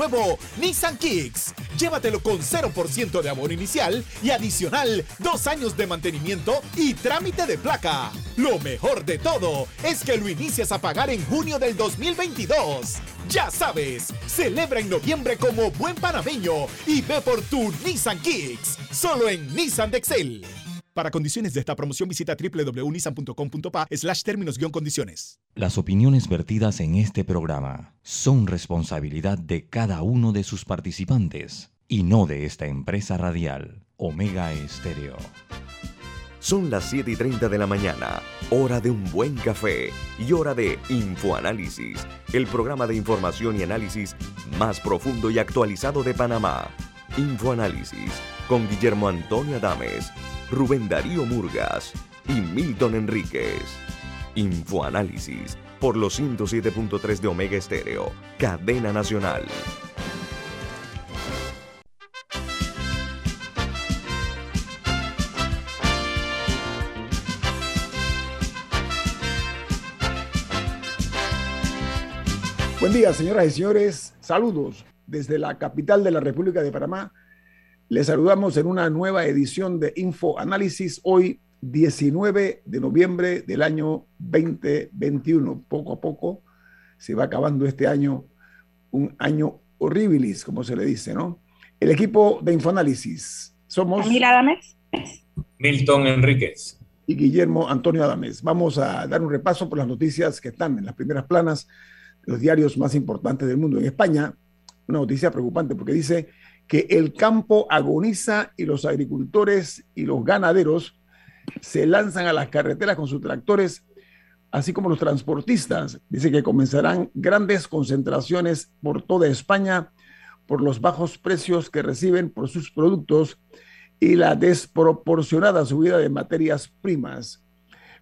nuevo Nissan Kicks. Llévatelo con 0% de amor inicial y adicional dos años de mantenimiento y trámite de placa. Lo mejor de todo es que lo inicias a pagar en junio del 2022. Ya sabes, celebra en noviembre como buen panameño y ve por tu Nissan Kicks, solo en Nissan de Excel. Para condiciones de esta promoción visita www.nissan.com.pa slash términos condiciones. Las opiniones vertidas en este programa son responsabilidad de cada uno de sus participantes y no de esta empresa radial, Omega Estéreo. Son las 7 y 30 de la mañana, hora de un buen café y hora de Infoanálisis, el programa de información y análisis más profundo y actualizado de Panamá. Infoanálisis con Guillermo Antonio Adames Rubén Darío Murgas y Milton Enríquez. Infoanálisis por los 107.3 de Omega Estéreo, cadena nacional. Buen día, señoras y señores. Saludos desde la capital de la República de Panamá les saludamos en una nueva edición de Info Análisis, hoy 19 de noviembre del año 2021. Poco a poco se va acabando este año, un año horribilis, como se le dice, ¿no? El equipo de Infoanálisis somos... Camila Adames. Milton Enríquez. Y Guillermo Antonio Adames. Vamos a dar un repaso por las noticias que están en las primeras planas de los diarios más importantes del mundo. En España, una noticia preocupante porque dice que el campo agoniza y los agricultores y los ganaderos se lanzan a las carreteras con sus tractores, así como los transportistas. Dice que comenzarán grandes concentraciones por toda España por los bajos precios que reciben por sus productos y la desproporcionada subida de materias primas.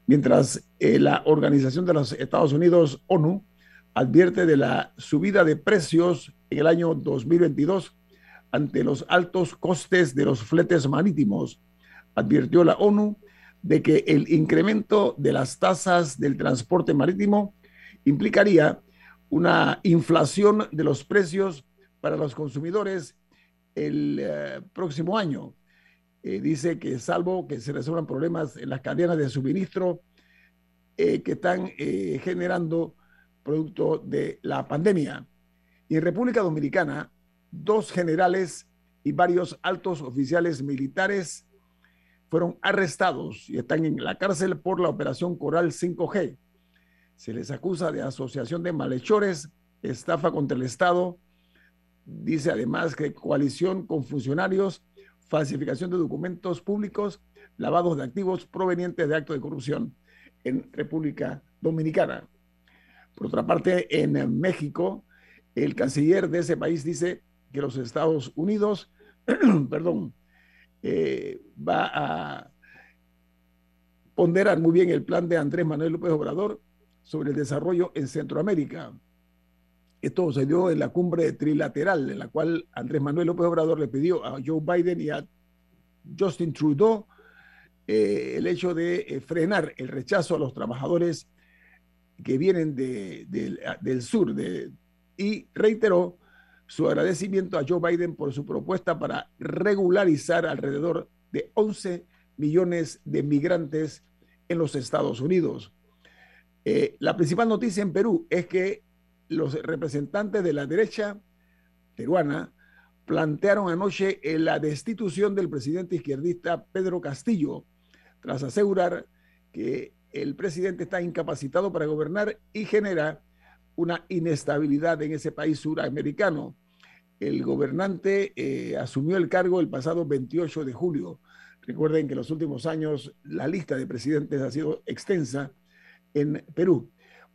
Mientras eh, la Organización de los Estados Unidos, ONU, advierte de la subida de precios en el año 2022 ante los altos costes de los fletes marítimos. Advirtió la ONU de que el incremento de las tasas del transporte marítimo implicaría una inflación de los precios para los consumidores el eh, próximo año. Eh, dice que salvo que se resuelvan problemas en las cadenas de suministro eh, que están generando producto de la pandemia. Y en República Dominicana, dos generales y varios altos oficiales militares fueron arrestados y están en la cárcel por la operación Coral 5G. Se les acusa de asociación de malhechores, estafa contra el Estado. Dice además que coalición con funcionarios, falsificación de documentos públicos, lavados de activos provenientes de actos de corrupción en República Dominicana. Por otra parte, en México, el canciller de ese país dice que los Estados Unidos, perdón, eh, va a ponderar muy bien el plan de Andrés Manuel López Obrador sobre el desarrollo en Centroamérica. Esto se dio en la cumbre trilateral, en la cual Andrés Manuel López Obrador le pidió a Joe Biden y a Justin Trudeau eh, el hecho de eh, frenar el rechazo a los trabajadores que vienen del sur y reiteró su agradecimiento a Joe Biden por su propuesta para regularizar alrededor de 11 millones de migrantes en los Estados Unidos. Eh, la principal noticia en Perú es que los representantes de la derecha peruana plantearon anoche la destitución del presidente izquierdista Pedro Castillo, tras asegurar que el presidente está incapacitado para gobernar y genera una inestabilidad en ese país suramericano. El gobernante eh, asumió el cargo el pasado 28 de julio. Recuerden que en los últimos años la lista de presidentes ha sido extensa en Perú.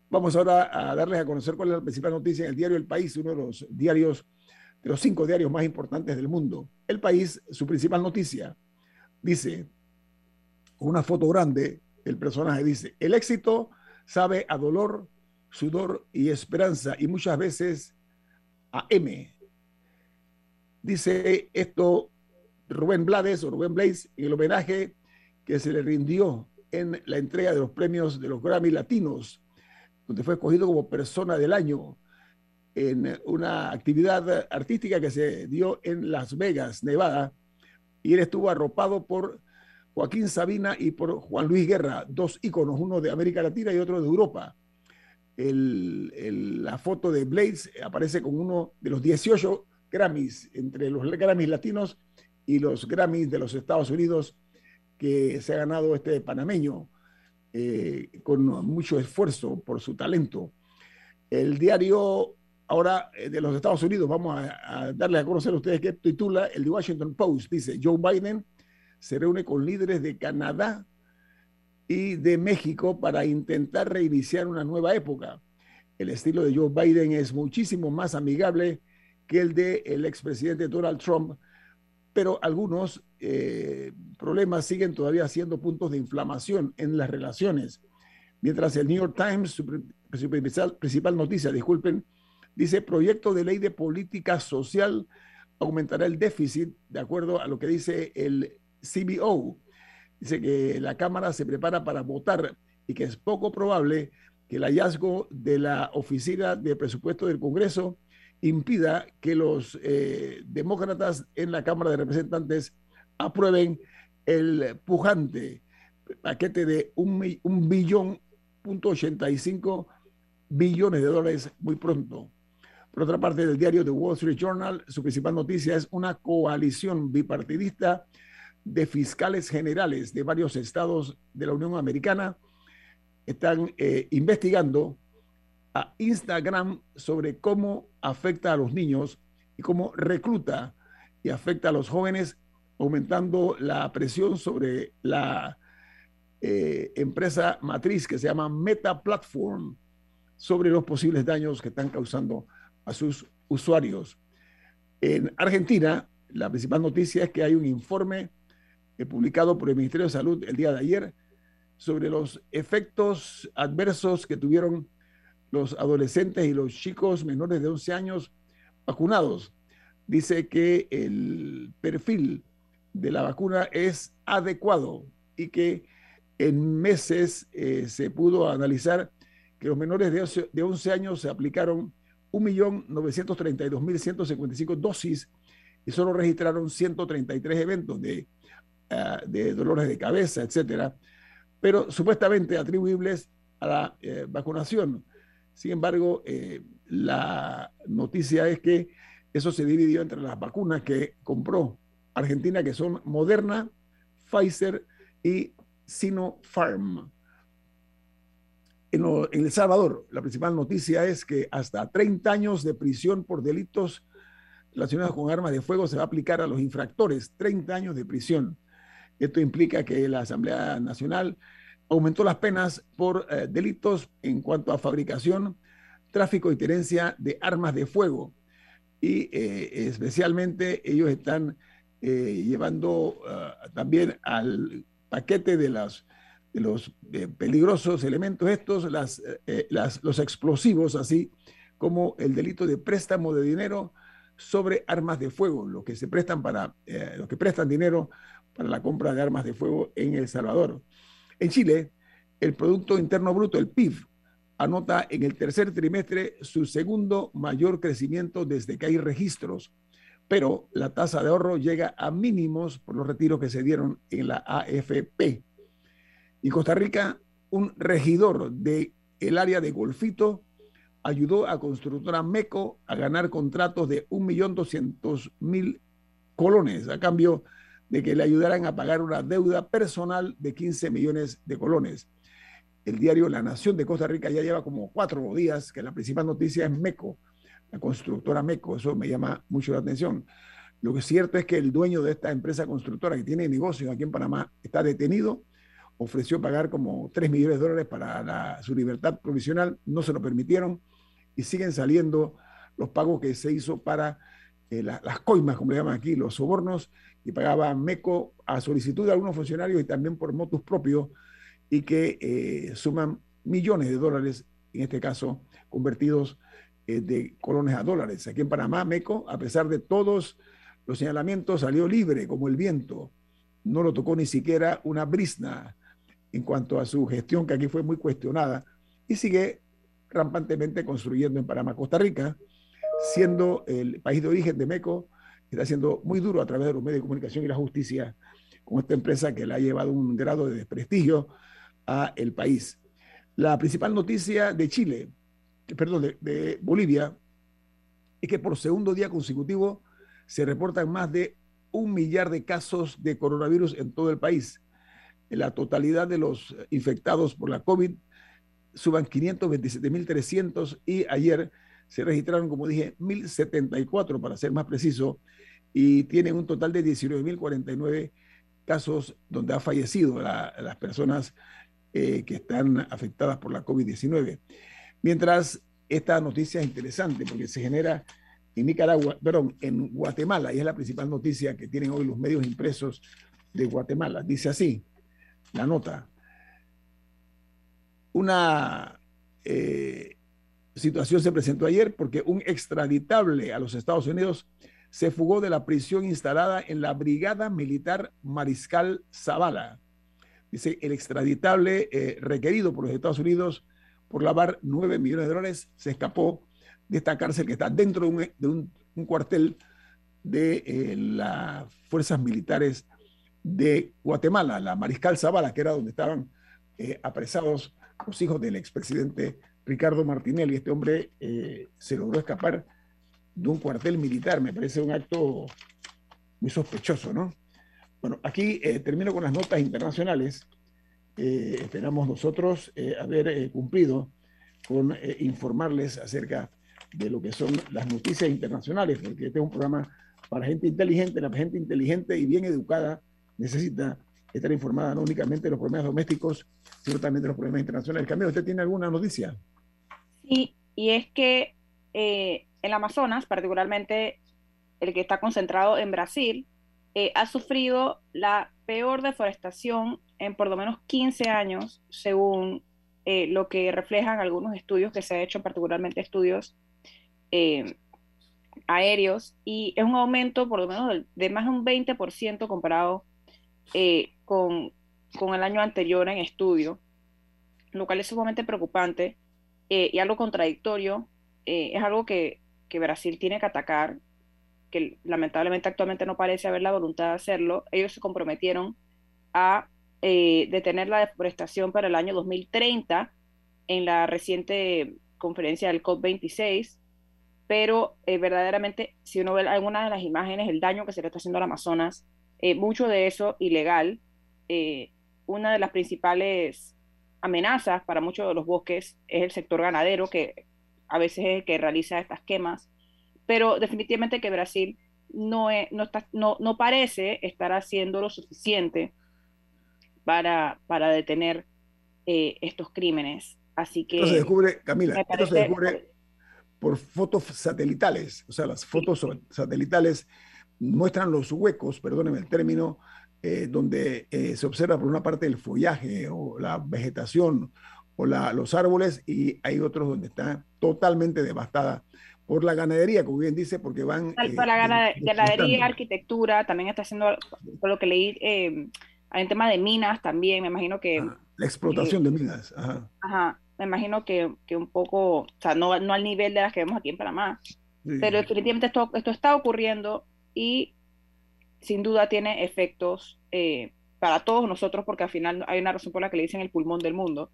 Vamos ahora a darles a conocer cuál es la principal noticia en el diario El País, uno de los diarios, de los cinco diarios más importantes del mundo. El País, su principal noticia, dice, una foto grande, el personaje dice, el éxito sabe a dolor, sudor y esperanza, y muchas veces a M. Dice esto Rubén Blades o Rubén Blaze en el homenaje que se le rindió en la entrega de los premios de los Grammy Latinos, donde fue escogido como persona del año. en una actividad artística que se dio en Las Vegas, Nevada, y él estuvo arropado por Joaquín Sabina y por Juan Luis Guerra, dos íconos, uno de América Latina y otro de Europa. La foto de Blades aparece con uno de los 18 Grammys, entre los Grammys latinos y los Grammys de los Estados Unidos que se ha ganado este panameño eh, con mucho esfuerzo por su talento. El diario ahora eh, de los Estados Unidos, vamos a, darle a conocer a ustedes que titula el The Washington Post, dice Joe Biden se reúne con líderes de Canadá y de México para intentar reiniciar una nueva época. El estilo de Joe Biden es muchísimo más amigable que el de el expresidente Donald Trump, pero algunos eh, problemas siguen todavía siendo puntos de inflamación en las relaciones. Mientras el New York Times, principal, principal noticia, disculpen, dice proyecto de ley de política social aumentará el déficit, de acuerdo a lo que dice el CBO. Dice que la Cámara se prepara para votar y que es poco probable que el hallazgo de la Oficina de Presupuesto del Congreso impida que los eh, demócratas en la Cámara de Representantes aprueben el pujante paquete de un, un billón punto 85 billones de dólares muy pronto. Por otra parte, del diario The Wall Street Journal, su principal noticia es una coalición bipartidista de fiscales generales de varios estados de la Unión Americana están eh, investigando a Instagram sobre cómo afecta a los niños y cómo recluta y afecta a los jóvenes, aumentando la presión sobre la eh, empresa matriz que se llama Meta Platform sobre los posibles daños que están causando a sus usuarios. En Argentina, la principal noticia es que hay un informe publicado por el Ministerio de Salud el día de ayer sobre los efectos adversos que tuvieron los adolescentes y los chicos menores de 11 años vacunados. Dice que el perfil de la vacuna es adecuado y que en meses eh, se pudo analizar que los menores de de 11 años se aplicaron 1.932.155 dosis y solo registraron 133 eventos de eh, de dolores de cabeza, etcétera, pero supuestamente atribuibles a la eh, vacunación. Sin embargo, eh, la noticia es que eso se dividió entre las vacunas que compró Argentina, que son Moderna, Pfizer y Sinopharm. En, en, El Salvador, la principal noticia es que hasta 30 años de prisión por delitos relacionados con armas de fuego se va a aplicar a los infractores, 30 años de prisión. Esto implica que la Asamblea Nacional aumentó las penas por eh, delitos en cuanto a fabricación, tráfico y tenencia de armas de fuego. Y eh, especialmente ellos están eh, llevando también al paquete de, las, de los peligrosos elementos estos, las, los explosivos, así como el delito de préstamo de dinero sobre armas de fuego, los que se prestan para, los que prestan dinero para la compra de armas de fuego en El Salvador. En Chile, el Producto Interno Bruto, el PIB, anota en el tercer trimestre su segundo mayor crecimiento desde que hay registros, pero la tasa de ahorro llega a mínimos por los retiros que se dieron en la AFP. Y Costa Rica, un regidor del el área de Golfito ayudó a constructora MECO a ganar contratos de 1.200.000 colones a cambio de que le ayudaran a pagar una deuda personal de 15 millones de colones. El diario La Nación de Costa Rica ya lleva como cuatro días que la principal noticia es MECO, la constructora MECO. Eso me llama mucho la atención. Lo que es cierto es que el dueño de esta empresa constructora que tiene negocios aquí en Panamá está detenido, ofreció pagar como 3 millones de dólares para su libertad provisional, no se lo permitieron y siguen saliendo los pagos que se hizo para eh, las coimas, como le llaman aquí, los sobornos y pagaba MECO a solicitud de algunos funcionarios y también por motus propios y que eh, suman millones de dólares, en este caso convertidos eh, de colones a dólares. Aquí en Panamá, MECO, a pesar de todos los señalamientos, salió libre como el viento. No lo tocó ni siquiera una brisna en cuanto a su gestión, que aquí fue muy cuestionada, y sigue rampantemente construyendo en Panamá. Costa Rica siendo el país de origen de MECO, está siendo muy duro a través de los medios de comunicación y la justicia con esta empresa que le ha llevado un grado de desprestigio a el país. La principal noticia de Chile, perdón, de, de Bolivia, es que por segundo día consecutivo se reportan más de un millar de casos de coronavirus en todo el país. La totalidad de los infectados por la COVID suban 527.300 y ayer se registraron, como dije, 1.074 para ser más preciso, y tienen un total de 19.049 casos donde ha fallecido las personas eh, que están afectadas por la COVID-19. Mientras esta noticia es interesante porque se genera en Nicaragua, perdón, en Guatemala, y es la principal noticia que tienen hoy los medios impresos de Guatemala. Dice así, la nota, una eh, situación se presentó ayer porque un extraditable a los Estados Unidos se fugó de la prisión instalada en la Brigada Militar Mariscal Zavala. Dice, el extraditable eh, requerido por los Estados Unidos por lavar 9 millones de dólares se escapó de esta cárcel que está dentro de un, cuartel de eh, las fuerzas militares de Guatemala, la Mariscal Zavala, que era donde estaban eh, apresados los hijos del expresidente Ricardo Martinelli. Este hombre eh, se logró escapar de un cuartel militar. Me parece un acto muy sospechoso, ¿no? Bueno, aquí termino con las notas internacionales. esperamos nosotros haber cumplido con informarles acerca de lo que son las noticias internacionales, porque este es un programa para gente inteligente, la gente inteligente y bien educada necesita estar informada no únicamente de los problemas domésticos, sino también de los problemas internacionales. Camilo, ¿usted tiene alguna noticia? Sí, y es que eh, el Amazonas, particularmente el que está concentrado en Brasil, eh, ha sufrido la peor deforestación en por lo menos 15 años, según eh, lo que reflejan algunos estudios que se han hecho, particularmente estudios eh, aéreos y es un aumento por lo menos de, más de un 20% comparado con, con, el año anterior en estudio, lo cual es sumamente preocupante eh, y algo contradictorio. es algo que, que, Brasil tiene que atacar, que lamentablemente actualmente no parece haber la voluntad de hacerlo. Ellos se comprometieron a detener la deforestación para el año 2030 en la reciente conferencia del COP26 pero eh, verdaderamente, si uno ve alguna de las imágenes, el daño que se le está haciendo al Amazonas, eh, mucho de eso ilegal, eh, una de las principales amenazas para muchos de los bosques es el sector ganadero, que a veces es el que realiza estas quemas, pero definitivamente que Brasil no, no, está, no, no parece estar haciendo lo suficiente para, para detener estos crímenes. Así que... Esto se descubre, Camila, esto se descubre por fotos satelitales. O sea, las fotos satelitales muestran los huecos, perdónenme el término, eh, donde eh, se observa por una parte el follaje o la vegetación o la, los árboles y hay otros donde está totalmente devastada por la ganadería, como bien dice, porque van... Por la eh, ganadería, arquitectura, también está haciendo, por lo que leí, hay un tema de minas también, me imagino que... la explotación de minas. Ajá. Ajá me imagino que, que, un poco, o sea, no, no al nivel de las que vemos aquí en Panamá, pero definitivamente esto, esto está ocurriendo y sin duda tiene efectos eh, para todos nosotros porque al final hay una razón por la que le dicen el pulmón del mundo.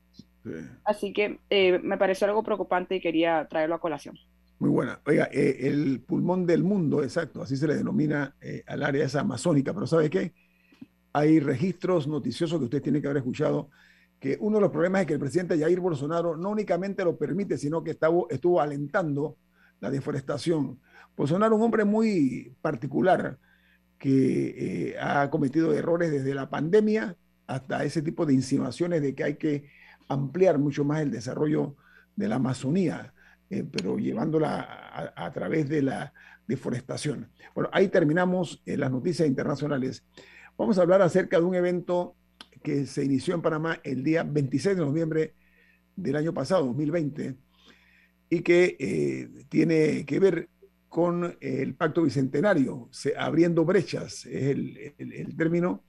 Así que eh, me pareció algo preocupante y quería traerlo a colación. Muy buena. Oiga, eh, el pulmón del mundo, exacto, así se le denomina al área esa amazónica, pero ¿sabe qué? Hay registros noticiosos que usted tiene que haber escuchado que uno de los problemas es que el presidente Jair Bolsonaro no únicamente lo permite, sino que estuvo, estuvo alentando la deforestación. Bolsonaro es un hombre muy particular que eh, ha cometido errores desde la pandemia hasta ese tipo de insinuaciones de que hay que ampliar mucho más el desarrollo de la Amazonía, eh, pero llevándola a, través de la deforestación. Bueno, ahí terminamos eh, las noticias internacionales. Vamos a hablar acerca de un evento que se inició en Panamá el día 26 de noviembre del año pasado, 2020, y que tiene que ver con el pacto bicentenario, se, abriendo brechas, es el, el, término,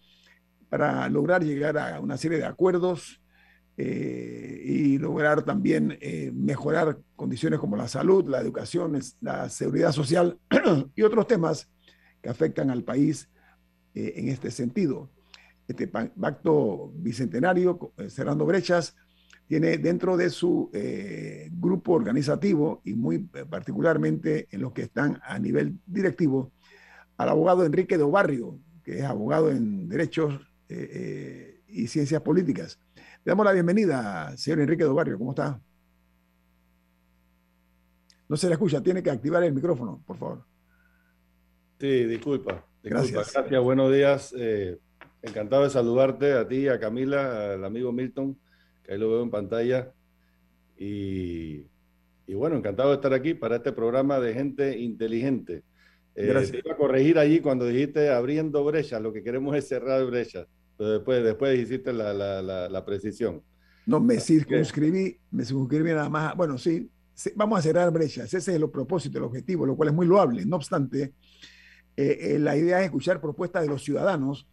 para lograr llegar a una serie de acuerdos eh, y lograr también eh, mejorar condiciones como la salud, la educación, la seguridad social y otros temas que afectan al país eh, en este sentido. Este pacto bicentenario, cerrando brechas, tiene dentro de su grupo organizativo y muy particularmente en los que están a nivel directivo al abogado Enrique de Obarrio, que es abogado en derechos y ciencias políticas le damos la bienvenida, señor Enrique Dobarrio. ¿Cómo está? No se le escucha, tiene que activar el micrófono, por favor. Sí, disculpa. Gracias. Gracias, buenos días. Eh, encantado de saludarte a ti, a Camila, al amigo Milton, que ahí lo veo en pantalla. Y, bueno, encantado de estar aquí para este programa de gente inteligente. Eh, Gracias. Te iba a corregir allí cuando dijiste abriendo brechas, lo que queremos es cerrar brechas después, después hiciste la, la, la, precisión. No, me circunscribí, me circunscribí nada más. Bueno, sí, vamos a cerrar brechas. Ese es el propósito, el objetivo, lo cual es muy loable. No obstante, eh, eh, la idea es escuchar propuestas de los ciudadanos,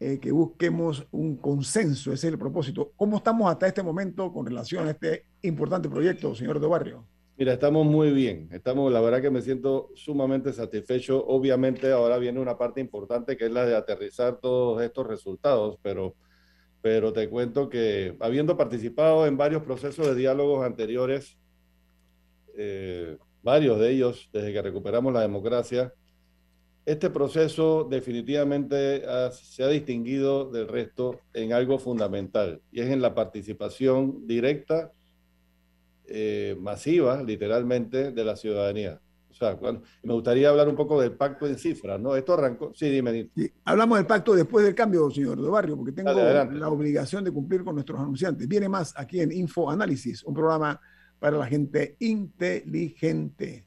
eh, que busquemos un consenso, ese es el propósito. ¿Cómo estamos hasta este momento con relación a este importante proyecto, señor de Barrio? Mira, estamos muy bien. Estamos, la verdad que me siento sumamente satisfecho. Obviamente ahora viene una parte importante que es la de aterrizar todos estos resultados, pero, pero te cuento que habiendo participado en varios procesos de diálogos anteriores, eh, varios de ellos desde que recuperamos la democracia, este proceso definitivamente se ha distinguido del resto en algo fundamental y es en la participación directa eh, masiva, literalmente, de la ciudadanía. O sea, me gustaría hablar un poco del pacto en cifras, ¿no? Esto arrancó. Sí, dime. hablamos del pacto después del cambio, señor de Barrio, porque tengo la obligación de cumplir con nuestros anunciantes. Viene más aquí en Info Análisis, un programa para la gente inteligente.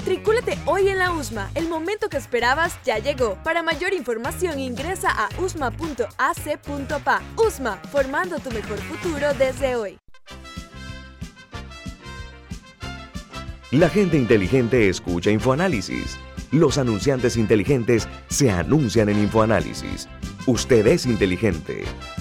Matricúlate hoy en la USMA. El momento que esperabas ya llegó. Para mayor información ingresa a usma.ac.pa. USMA, formando tu mejor futuro desde hoy. La gente inteligente escucha InfoAnálisis. Los anunciantes inteligentes se anuncian en InfoAnálisis. Usted es inteligente.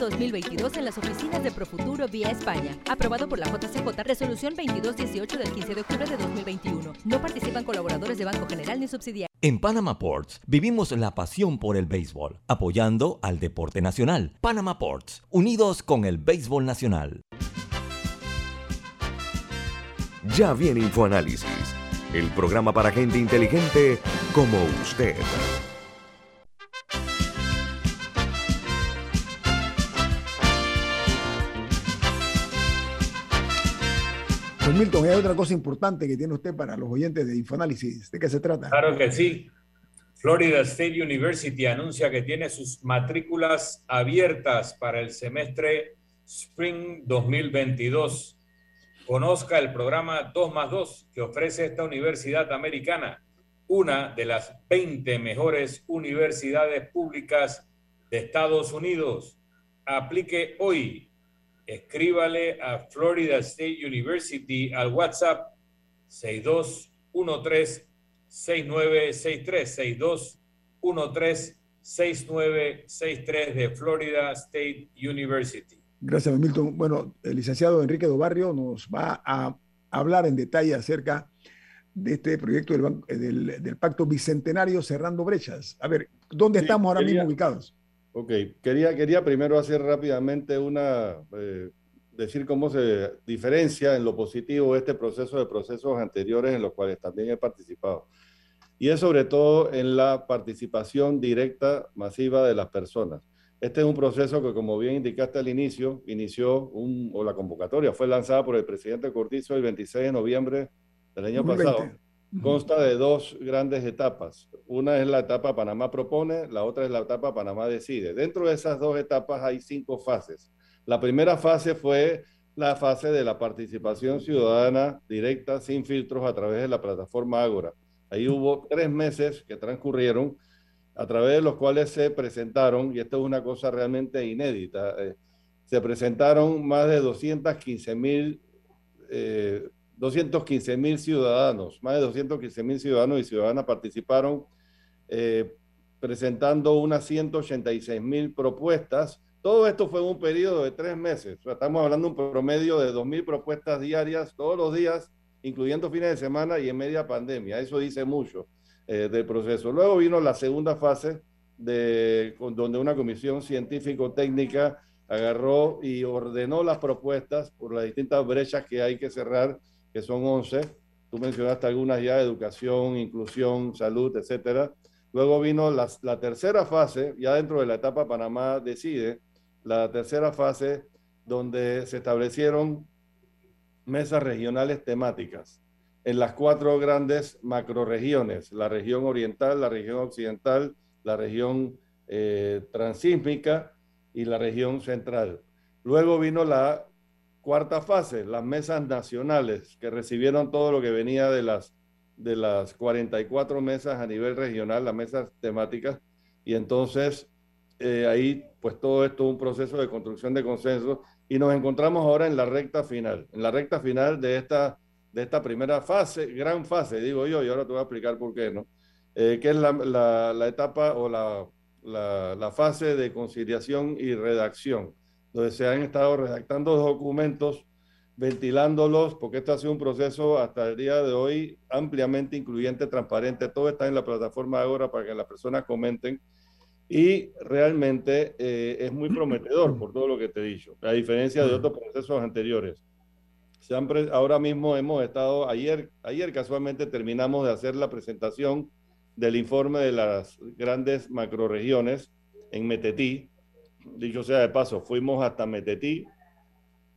2022 en las oficinas de Profuturo vía España. Aprobado por la JCJ, resolución 2218 del 15 de octubre de 2021. No participan colaboradores de Banco General ni subsidiarios. En Panama Ports vivimos la pasión por el béisbol, apoyando al deporte nacional. Panama Ports, unidos con el béisbol nacional. Ya viene InfoAnálisis, el programa para gente inteligente como usted. Milton, hay otra cosa importante que tiene usted para los oyentes de Infoanálisis. ¿De qué se trata? Claro que sí. Florida State University anuncia que tiene sus matrículas abiertas para el semestre Spring 2022. Conozca el programa 2 más 2 que ofrece esta universidad americana, una de las 20 mejores universidades públicas de Estados Unidos. Aplique hoy. Escríbale a Florida State University al WhatsApp 6213 6963 6213 de Florida State University. Gracias, Milton. Bueno, el licenciado Enrique Dobarrio nos va a hablar en detalle acerca de este proyecto del, del, Pacto Bicentenario Cerrando Brechas. A ver, ¿dónde estamos ahora mismo ubicados? Ok, quería, quería primero hacer rápidamente una, eh, decir cómo se diferencia en lo positivo este proceso de procesos anteriores en los cuales también he participado. Y es sobre todo en la participación directa masiva de las personas. Este es un proceso que, como bien indicaste al inicio, inició, un, o la convocatoria fue lanzada por el presidente Cortizo el 26 de noviembre del año pasado. Consta de dos grandes etapas. Una es la etapa Panamá propone, la otra es la etapa Panamá decide. Dentro de esas dos etapas hay cinco fases. La primera fase fue la fase de la participación ciudadana directa, sin filtros, a través de la plataforma Ágora. Ahí hubo tres meses que transcurrieron, a través de los cuales se presentaron, y esto es una cosa realmente inédita, eh, se presentaron más de 215 mil eh, 215 mil ciudadanos, más de 215 mil ciudadanos y ciudadanas participaron eh, presentando unas 186 mil propuestas todo esto fue en un periodo de tres meses. estamos hablando de un promedio de 2.000 propuestas diarias todos los días, incluyendo fines de semana y en media pandemia. Eso dice mucho eh, del proceso. Luego vino la segunda fase, de, donde una comisión científico-técnica agarró y ordenó las propuestas por las distintas brechas que hay que cerrar, que son 11. Tú mencionaste algunas ya, educación, inclusión, salud, etcétera. Luego vino la, la tercera fase, ya dentro de la etapa Panamá decide, la tercera fase donde se establecieron mesas regionales temáticas en las cuatro grandes macroregiones, la región oriental, la región occidental, la región eh, transísmica y la región central. Luego vino la cuarta fase, las mesas nacionales, que recibieron todo lo que venía de las, de las 44 mesas a nivel regional, las mesas temáticas, y entonces eh, ahí pues todo esto es un proceso de construcción de consenso. Y nos encontramos ahora en la recta final, en la recta final de esta, de esta primera fase, gran fase, digo yo, y ahora te voy a explicar por qué, ¿no? Eh, que es la, la, la, etapa o la, la, fase de conciliación y redacción, donde se han estado redactando documentos, ventilándolos, porque esto ha sido un proceso hasta el día de hoy ampliamente incluyente, transparente, todo está en la plataforma ahora para que las personas comenten y realmente eh, es muy prometedor por todo lo que te he dicho, a diferencia de otros procesos anteriores. Ahora mismo hemos estado, ayer, ayer casualmente terminamos de hacer la presentación del informe de las grandes macroregiones en Metetí. Dicho sea de paso, fuimos hasta Metetí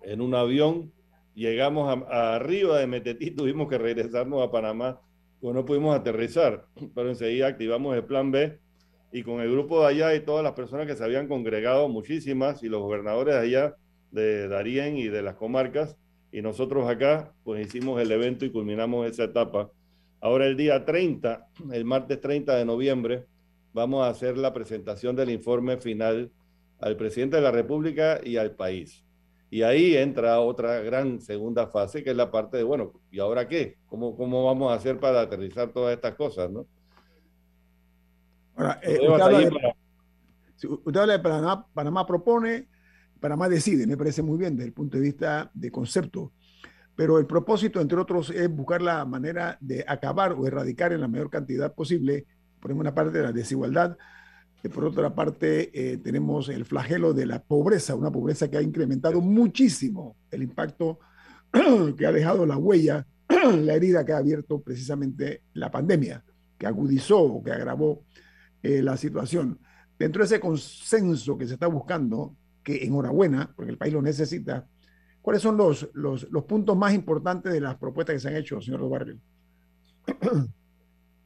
en un avión, llegamos a, arriba de Metetí, tuvimos que regresarnos a Panamá, pues no pudimos aterrizar, pero enseguida activamos el plan B y con el grupo de allá y todas las personas que se habían congregado, muchísimas, y los gobernadores de allá, de Darien y de las comarcas, y nosotros acá, pues hicimos el evento y culminamos esa etapa. Ahora el día 30, el martes 30 de noviembre, vamos a hacer la presentación del informe final al presidente de la República y al país. Y ahí entra otra gran segunda fase, que es la parte de, bueno, ¿y ahora qué? ¿Cómo, cómo vamos a hacer para aterrizar todas estas cosas, no? Ahora, eh, usted, habla de, Panamá, Panamá propone, Panamá decide, me parece muy bien desde el punto de vista de concepto, pero el propósito, entre otros, es buscar la manera de acabar o erradicar en la mayor cantidad posible, por una parte, la desigualdad, por otra parte, eh, tenemos el flagelo de la pobreza, una pobreza que ha incrementado muchísimo el impacto que ha dejado la huella, la herida que ha abierto precisamente la pandemia, que agudizó o que agravó eh, la situación. Dentro de ese consenso que se está buscando, que enhorabuena, porque el país lo necesita, ¿cuáles son los, los, puntos más importantes de las propuestas que se han hecho, señor Barrio?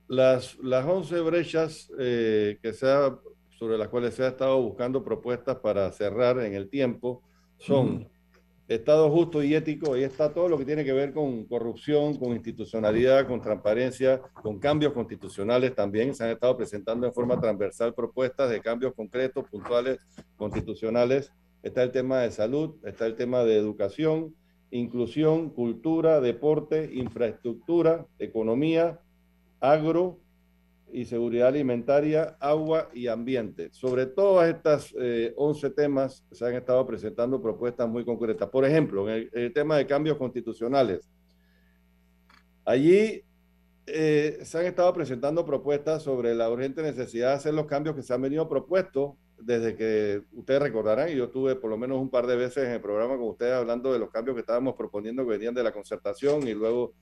las, las 11 brechas eh, que sea, sobre las cuales se ha estado buscando propuestas para cerrar en el tiempo son Estado justo y ético, ahí está todo lo que tiene que ver con corrupción, con institucionalidad, con transparencia, con cambios constitucionales también. Se han estado presentando en forma transversal propuestas de cambios concretos, puntuales, constitucionales. Está el tema de salud, está el tema de educación, inclusión, cultura, deporte, infraestructura, economía, agro, y seguridad alimentaria, agua y ambiente. Sobre todas estas 11 eh, temas se han estado presentando propuestas muy concretas. Por ejemplo, en el, tema de cambios constitucionales. Allí eh, se han estado presentando propuestas sobre la urgente necesidad de hacer los cambios que se han venido propuestos desde que ustedes recordarán, y yo estuve por lo menos un par de veces en el programa con ustedes hablando de los cambios que estábamos proponiendo que venían de la concertación y luego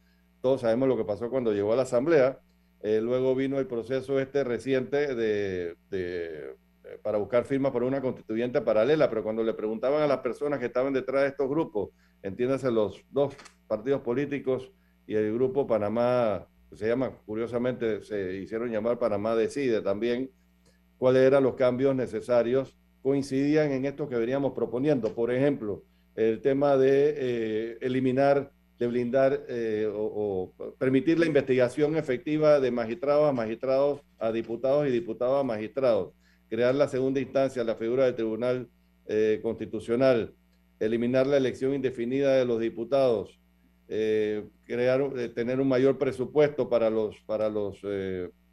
todos sabemos lo que pasó cuando llegó a la Asamblea. Eh, luego vino el proceso este reciente de, eh, para buscar firmas para una constituyente paralela, pero cuando le preguntaban a las personas que estaban detrás de estos grupos, entiéndase los dos partidos políticos y el grupo Panamá, se llama, curiosamente se hicieron llamar Panamá Decide también, cuáles eran los cambios necesarios, coincidían en esto que veníamos proponiendo. Por ejemplo, el tema de eh, eliminar de blindar eh, o, permitir la investigación efectiva de magistrados a magistrados, a diputados y diputados a magistrados, crear la segunda instancia, la figura del Tribunal eh, Constitucional, eliminar la elección indefinida de los diputados, eh, crear, tener un mayor presupuesto para los, para los,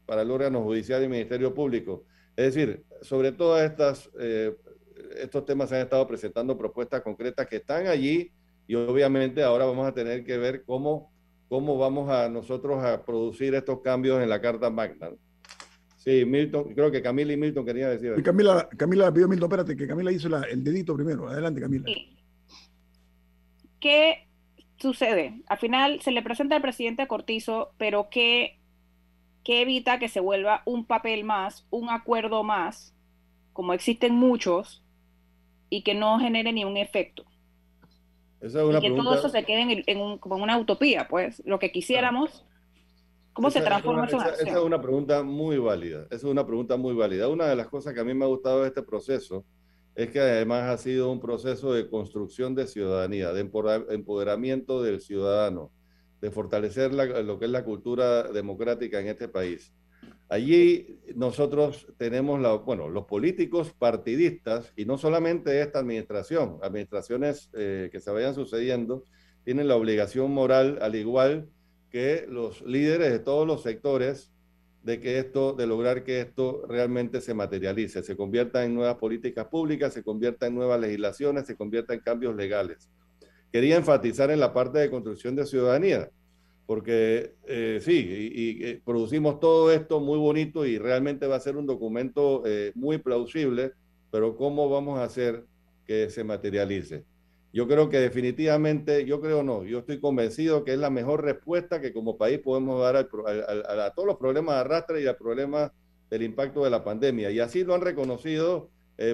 para el órgano judicial y Ministerio Público. Es decir, sobre estas, estos temas se han estado presentando propuestas concretas que están allí y obviamente ahora vamos a tener que ver cómo, cómo vamos a nosotros a producir estos cambios en la Carta Magna. Sí, Milton, creo que Camila y Milton querían decir. Camila, Camila pidió Milton, espérate, que Camila hizo el dedito primero. Adelante, Camila. ¿Qué sucede? Al final se le presenta al presidente Cortizo, pero ¿qué, ¿qué evita que se vuelva un papel más, un acuerdo más, como existen muchos, y que no genere ni un efecto? Y que todo eso se quede en, como una utopía, pues, lo que quisiéramos. ¿Cómo se transforma eso esa, esa, es una pregunta muy válida. Esa es una pregunta muy válida. Una de las cosas que a mí me ha gustado de este proceso es que además ha sido un proceso de construcción de ciudadanía, de empoderamiento del ciudadano, de fortalecer lo que es la cultura democrática en este país. Allí nosotros tenemos, la, bueno, los políticos partidistas, y no solamente esta administración, administraciones eh, que se vayan sucediendo, tienen la obligación moral, al igual que los líderes de todos los sectores, de que esto, de lograr que esto realmente se materialice, se convierta en nuevas políticas públicas, se convierta en nuevas legislaciones, se convierta en cambios legales. Quería enfatizar en la parte de construcción de ciudadanía porque eh, sí, y, eh, producimos todo esto muy bonito y realmente va a ser un documento eh, muy plausible, pero ¿cómo vamos a hacer que se materialice? Yo creo que definitivamente, yo creo no, yo estoy convencido que es la mejor respuesta que como país podemos dar a, todos los problemas de arrastre y al problema del impacto de la pandemia. Y así lo han reconocido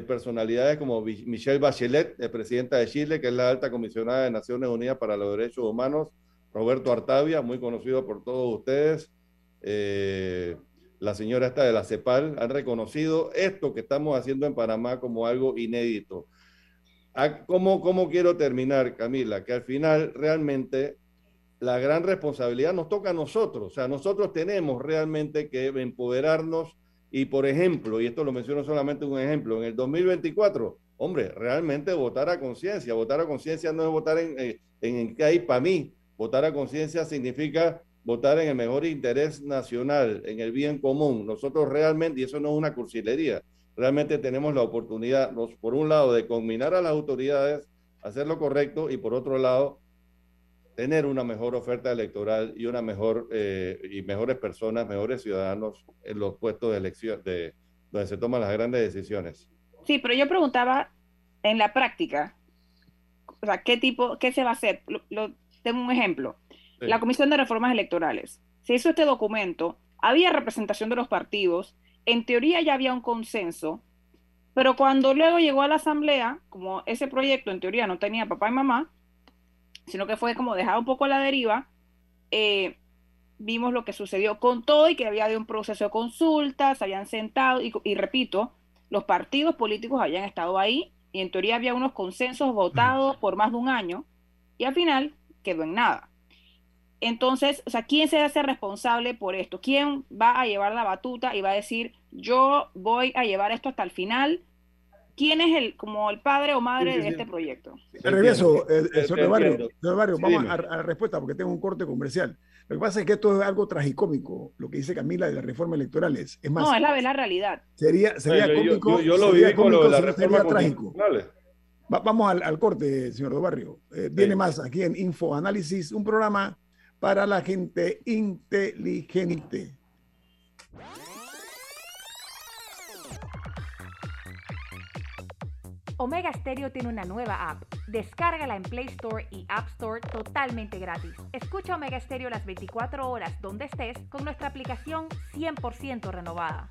personalidades como Michelle Bachelet, presidenta de Chile, que es la alta comisionada de Naciones Unidas para los Derechos Humanos, Roberto Artavia, muy conocido por todos ustedes, eh, la señora esta de la CEPAL, han reconocido esto que estamos haciendo en Panamá como algo inédito. Ah, ¿Cómo, ¿Cómo quiero terminar, Camila? Que al final realmente la gran responsabilidad nos toca a nosotros, o sea, nosotros tenemos realmente que empoderarnos y, por ejemplo, y esto lo menciono solamente un ejemplo, en el 2024, hombre, realmente votar a conciencia, votar a conciencia no es votar en, eh, en, en qué hay para mí, Votar a conciencia significa votar en el mejor interés nacional, en el bien común. Nosotros realmente, y eso no es una cursilería, realmente tenemos la oportunidad, por un lado, de combinar a las autoridades, hacer lo correcto, y por otro lado, tener una mejor oferta electoral y una mejor eh, y mejores personas, mejores ciudadanos en los puestos de elección de donde se toman las grandes decisiones. Sí, pero yo preguntaba en la práctica, o sea, ¿qué tipo, qué se va a hacer? Tengo un ejemplo. La Comisión de Reformas Electorales. Se hizo este documento, había representación de los partidos, en teoría ya había un consenso, pero cuando luego llegó a la Asamblea, como ese proyecto en teoría no tenía papá y mamá, sino que fue como dejado un poco a la deriva, eh, vimos lo que sucedió con todo y que había habido un proceso de consultas, habían sentado y, y repito, los partidos políticos habían estado ahí y en teoría había unos consensos votados por más de un año y al final quedó en nada. Entonces, o sea, ¿quién se hace responsable por esto? ¿Quién va a llevar la batuta y va a decir, yo voy a llevar esto hasta el final? ¿Quién es el, como el padre o madre de este proyecto? De regreso, eh, eh, señor Barrio, señor Barrio vamos a, a, la respuesta porque tengo un corte comercial. Lo que pasa es que esto es algo tragicómico, lo que dice Camila de las reformas electorales. Es más, no, es la, la realidad. Sería, sería Yo- yo- cómico. yo, lo sería viví con lo de trágico. Va- vamos al, al corte, señor Do Barrio. Eh, Viene más aquí en Info Análisis, un programa para la gente inteligente. Omega Stereo tiene una nueva app. Descárgala en Play Store y App Store totalmente gratis. Escucha Omega Stereo las 24 horas donde estés con nuestra aplicación 100% renovada.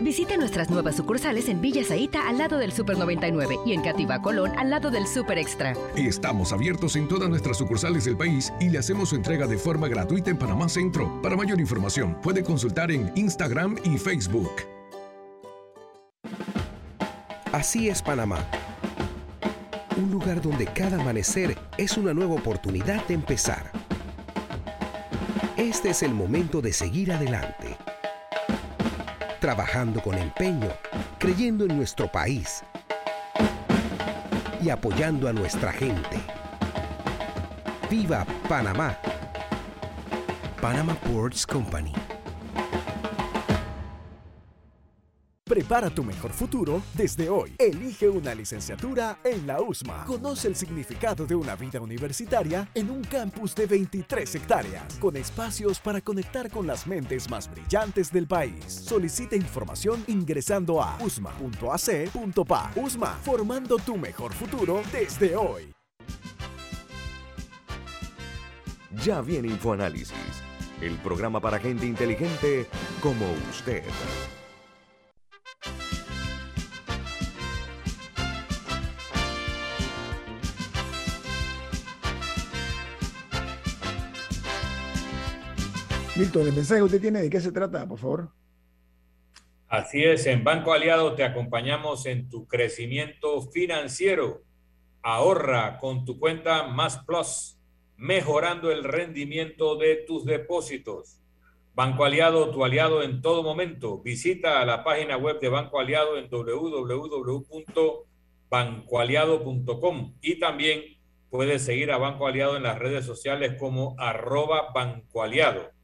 Visite nuestras nuevas sucursales en Villa Zaita al lado del Super 99 y en Cativa Colón al lado del Super Extra. Estamos abiertos en todas nuestras sucursales del país y le hacemos su entrega de forma gratuita en Panamá Centro. Para mayor información, puede consultar en Instagram y Facebook. Así es Panamá. Un lugar donde cada amanecer es una nueva oportunidad de empezar. Este es el momento de seguir adelante. Trabajando con empeño, creyendo en nuestro país y apoyando a nuestra gente. ¡Viva Panamá! Panama Ports Company. Prepara tu mejor futuro desde hoy. Elige una licenciatura en la USMA. Conoce el significado de una vida universitaria en un campus de 23 hectáreas, con espacios para conectar con las mentes más brillantes del país. Solicita información ingresando a usma.ac.pa. USMA, formando tu mejor futuro desde hoy. Ya viene InfoAnálisis, el programa para gente inteligente como usted. Milton, el mensaje que usted tiene, ¿de qué se trata, por favor? Así es, en Banco Aliado te acompañamos en tu crecimiento financiero. Ahorra con tu cuenta Más Plus, mejorando el rendimiento de tus depósitos. Banco Aliado, tu aliado en todo momento. Visita la página web de Banco Aliado en www.bancoaliado.com y también puedes seguir a Banco Aliado en las redes sociales como arroba Banco Aliado.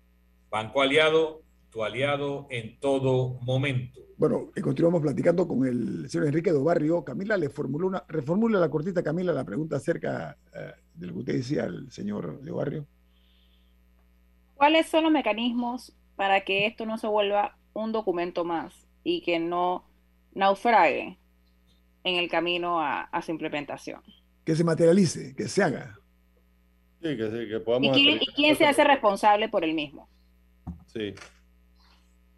Banco Aliado, tu aliado en todo momento. Bueno, y continuamos platicando con el señor Enrique Dobarrio. Camila le formuló una, reformula la cortita, Camila, la pregunta acerca eh, de lo que usted decía al señor Dobarrio. ¿Cuáles son los mecanismos para que esto no se vuelva un documento más y que no naufrague en el camino a, a su implementación? Que se materialice, que se haga. Sí, que, sí, que ¿Y podamos quién, y quién se hace responsable por el mismo? Sí.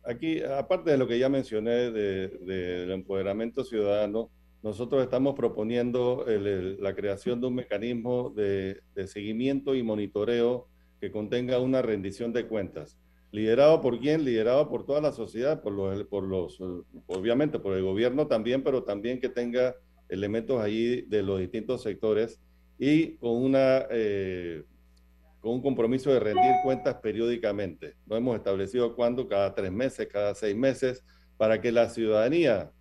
Aquí, aparte de lo que ya mencioné de- del empoderamiento ciudadano, nosotros estamos proponiendo la creación de un mecanismo de, de seguimiento y monitoreo que contenga una rendición de cuentas. ¿Liderado por quién? Liderado por toda la sociedad, por los, por los, obviamente por el gobierno también, pero también que tenga elementos allí de los distintos sectores y con una eh, con un compromiso de rendir cuentas periódicamente. Lo hemos establecido cuándo, cada tres meses, cada seis meses, para que la ciudadanía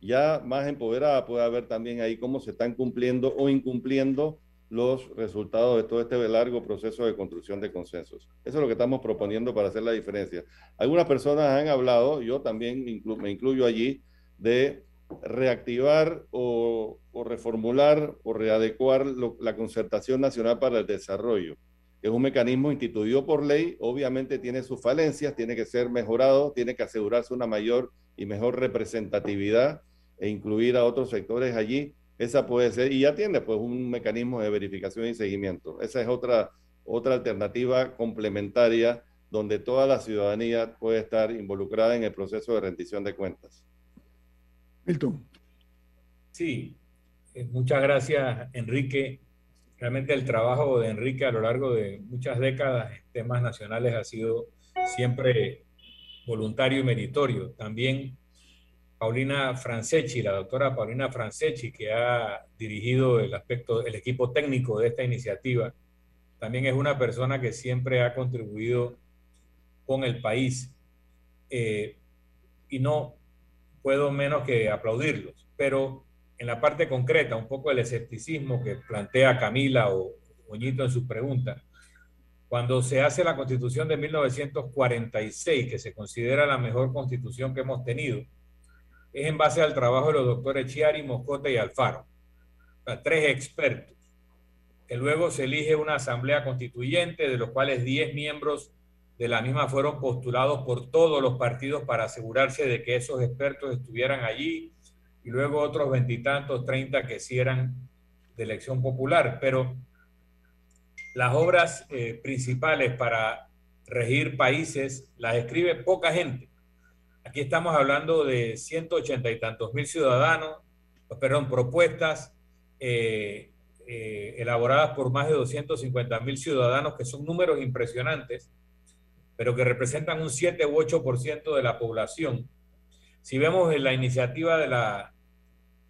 ya más empoderada pueda ver también ahí cómo se están cumpliendo o incumpliendo los resultados de todo este largo proceso de construcción de consensos. Eso es lo que estamos proponiendo para hacer la diferencia. Algunas personas han hablado, yo también me incluyo allí, de reactivar o, reformular o readecuar la concertación nacional para el desarrollo. Que es un mecanismo instituido por ley, obviamente tiene sus falencias, tiene que ser mejorado, tiene que asegurarse una mayor y mejor representatividad e incluir a otros sectores allí. Esa puede ser, y ya tiene pues un mecanismo de verificación y seguimiento. Esa es otra, otra alternativa complementaria donde toda la ciudadanía puede estar involucrada en el proceso de rendición de cuentas. Milton. Sí, eh, muchas gracias, Enrique. Realmente el trabajo de Enrique a lo largo de muchas décadas en temas nacionales ha sido siempre voluntario y meritorio. También Paulina Franceschi, la doctora Paulina Franceschi, que ha dirigido el aspecto, el equipo técnico de esta iniciativa, también es una persona que siempre ha contribuido con el país. Eh, y no puedo menos que aplaudirlos. Pero en la parte concreta, un poco el escepticismo que plantea Camila o Oñito en su pregunta. Cuando se hace la constitución de 1946, que se considera la mejor constitución que hemos tenido, es en base al trabajo de los doctores Chiari, Moscota y Alfaro, tres expertos, que luego se elige una asamblea constituyente, de los cuales 10 miembros de la misma fueron postulados por todos los partidos para asegurarse de que esos expertos estuvieran allí y luego otros veintitantos, treinta que sí eran de elección popular. Pero las obras eh, principales para regir países las escribe poca gente. Aquí estamos hablando de ciento ochenta y tantos mil ciudadanos, perdón, propuestas eh, eh, elaboradas por más de 250 mil ciudadanos, que son números impresionantes, pero que representan un 7 u 8% de la población. Si vemos en la iniciativa de la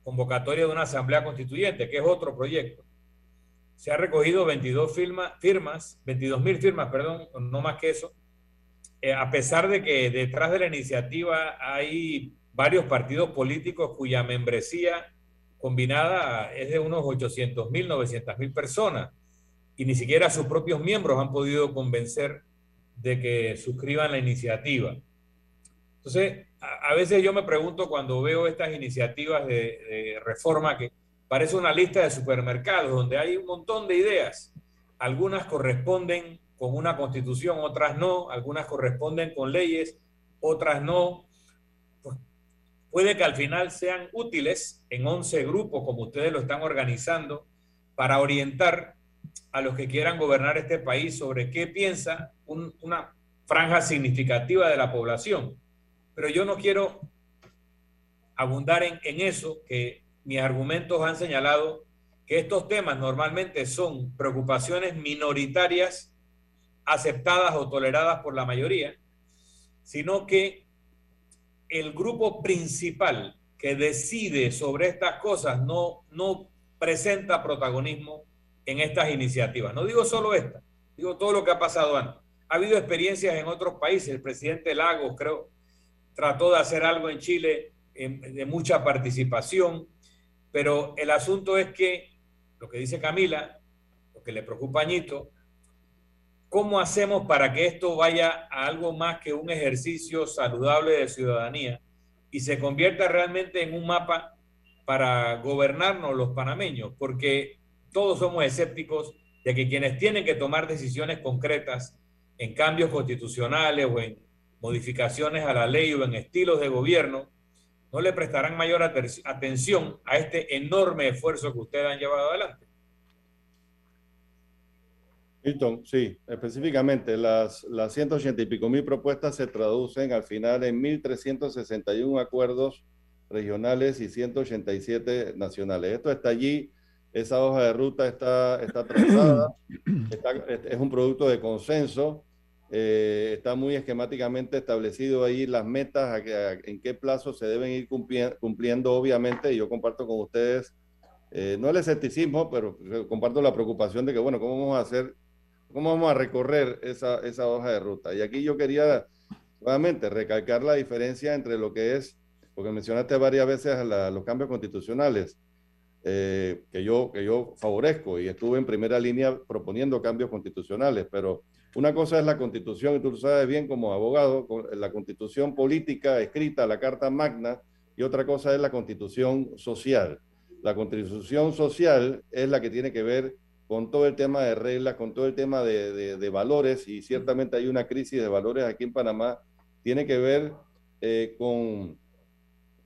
convocatoria de una asamblea constituyente, que es otro proyecto. Se ha recogido 22 firma, firmas, 22 mil firmas, perdón, no más que eso, eh, a pesar de que detrás de la iniciativa hay varios partidos políticos cuya membresía combinada es de unos 800 mil, 900 mil personas, y ni siquiera sus propios miembros han podido convencer de que suscriban la iniciativa. Entonces, a, veces yo me pregunto cuando veo estas iniciativas de, reforma que parece una lista de supermercados donde hay un montón de ideas. Algunas corresponden con una constitución, otras no, algunas corresponden con leyes, otras no. Pues, puede que al final sean útiles en 11 grupos, como ustedes lo están organizando, para orientar a los que quieran gobernar este país sobre qué piensa una franja significativa de la población. Pero yo no quiero abundar en, eso, que mis argumentos han señalado que estos temas normalmente son preocupaciones minoritarias aceptadas o toleradas por la mayoría, sino que el grupo principal que decide sobre estas cosas no, no presenta protagonismo en estas iniciativas. No digo solo esta, digo todo lo que ha pasado antes. Ha habido experiencias en otros países. El presidente Lagos, creo, trató de hacer algo en Chile de mucha participación, pero el asunto es que, lo que dice Camila, lo que le preocupa a Ñito, ¿cómo hacemos para que esto vaya a algo más que un ejercicio saludable de ciudadanía y se convierta realmente en un mapa para gobernarnos los panameños? Porque todos somos escépticos de que quienes tienen que tomar decisiones concretas en cambios constitucionales o en modificaciones a la ley o en estilos de gobierno, no le prestarán mayor atención a este enorme esfuerzo que ustedes han llevado adelante. Milton, sí, específicamente las, las 180 y pico mil propuestas se traducen al final en 1.361 acuerdos regionales y 187 nacionales. Esto está allí, esa hoja de ruta está, está trazada, es un producto de consenso eh, está muy esquemáticamente establecido ahí las metas, en qué plazo se deben ir cumpliendo, obviamente, y yo comparto con ustedes, eh, no el escepticismo, pero comparto la preocupación de que, bueno, ¿cómo vamos a hacer, cómo vamos a recorrer esa, esa hoja de ruta? Y aquí yo quería, nuevamente, recalcar la diferencia entre lo que es, porque mencionaste varias veces los cambios constitucionales, eh, que, yo, que yo favorezco y estuve en primera línea proponiendo cambios constitucionales, pero una cosa es la constitución, y tú lo sabes bien como abogado, la constitución política escrita, la Carta Magna, y otra cosa es la constitución social. La constitución social es la que tiene que ver con todo el tema de reglas, con todo el tema de, valores, y ciertamente hay una crisis de valores aquí en Panamá, tiene que ver eh, con,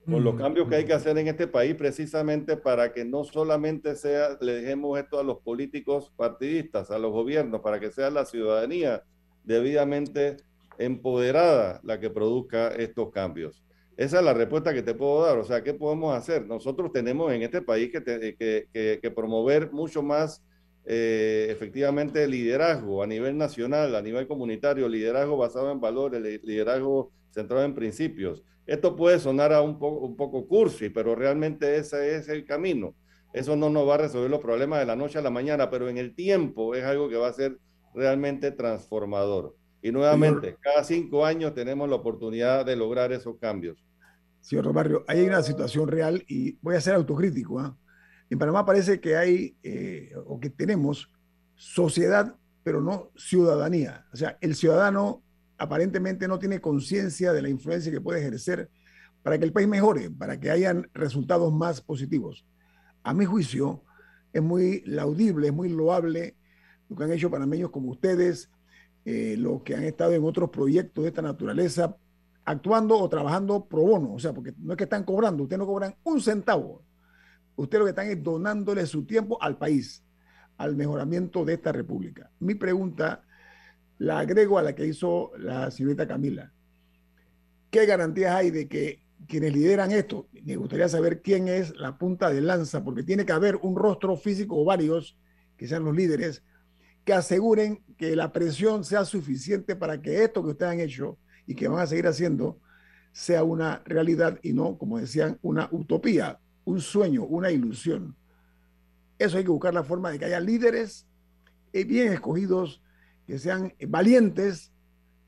con los cambios que hay que hacer en este país precisamente para que no solamente sea, le dejemos esto a los políticos partidistas, a los gobiernos, para que sea la ciudadanía debidamente empoderada la que produzca estos cambios. Esa es la respuesta que te puedo dar. O sea, ¿qué podemos hacer? Nosotros tenemos en este país que, que, que, promover mucho más eh, efectivamente liderazgo a nivel nacional, a nivel comunitario, liderazgo basado en valores, liderazgo centrado en principios. Esto puede sonar a un poco, un poco cursi, pero realmente ese es el camino. Eso no nos va a resolver los problemas de la noche a la mañana, pero en el tiempo es algo que va a ser realmente transformador. Y nuevamente, cada cinco años tenemos la oportunidad de lograr esos cambios. Señor Barrio, hay una situación real y voy a ser autocrítico. ¿ah? En Panamá parece que hay eh, o que tenemos sociedad, pero no ciudadanía. O sea, el ciudadano aparentemente no tiene conciencia de la influencia que puede ejercer para que el país mejore, para que hayan resultados más positivos. A mi juicio, es muy laudible, es muy loable lo que han hecho panameños como ustedes, eh, los que han estado en otros proyectos de esta naturaleza, actuando o trabajando pro bono, o sea, porque no es que están cobrando, ustedes no cobran un centavo, ustedes lo que están es donándole su tiempo al país, al mejoramiento de esta república. Mi pregunta la agrego a la que hizo la señorita Camila. ¿Qué garantías hay de que quienes lideran esto, me gustaría saber quién es la punta de lanza, porque tiene que haber un rostro físico o varios que sean los líderes, que aseguren que la presión sea suficiente para que esto que ustedes han hecho y que van a seguir haciendo sea una realidad y no, como decían, una utopía, un sueño, una ilusión. Eso hay que buscar la forma de que haya líderes eh, bien escogidos, que sean valientes,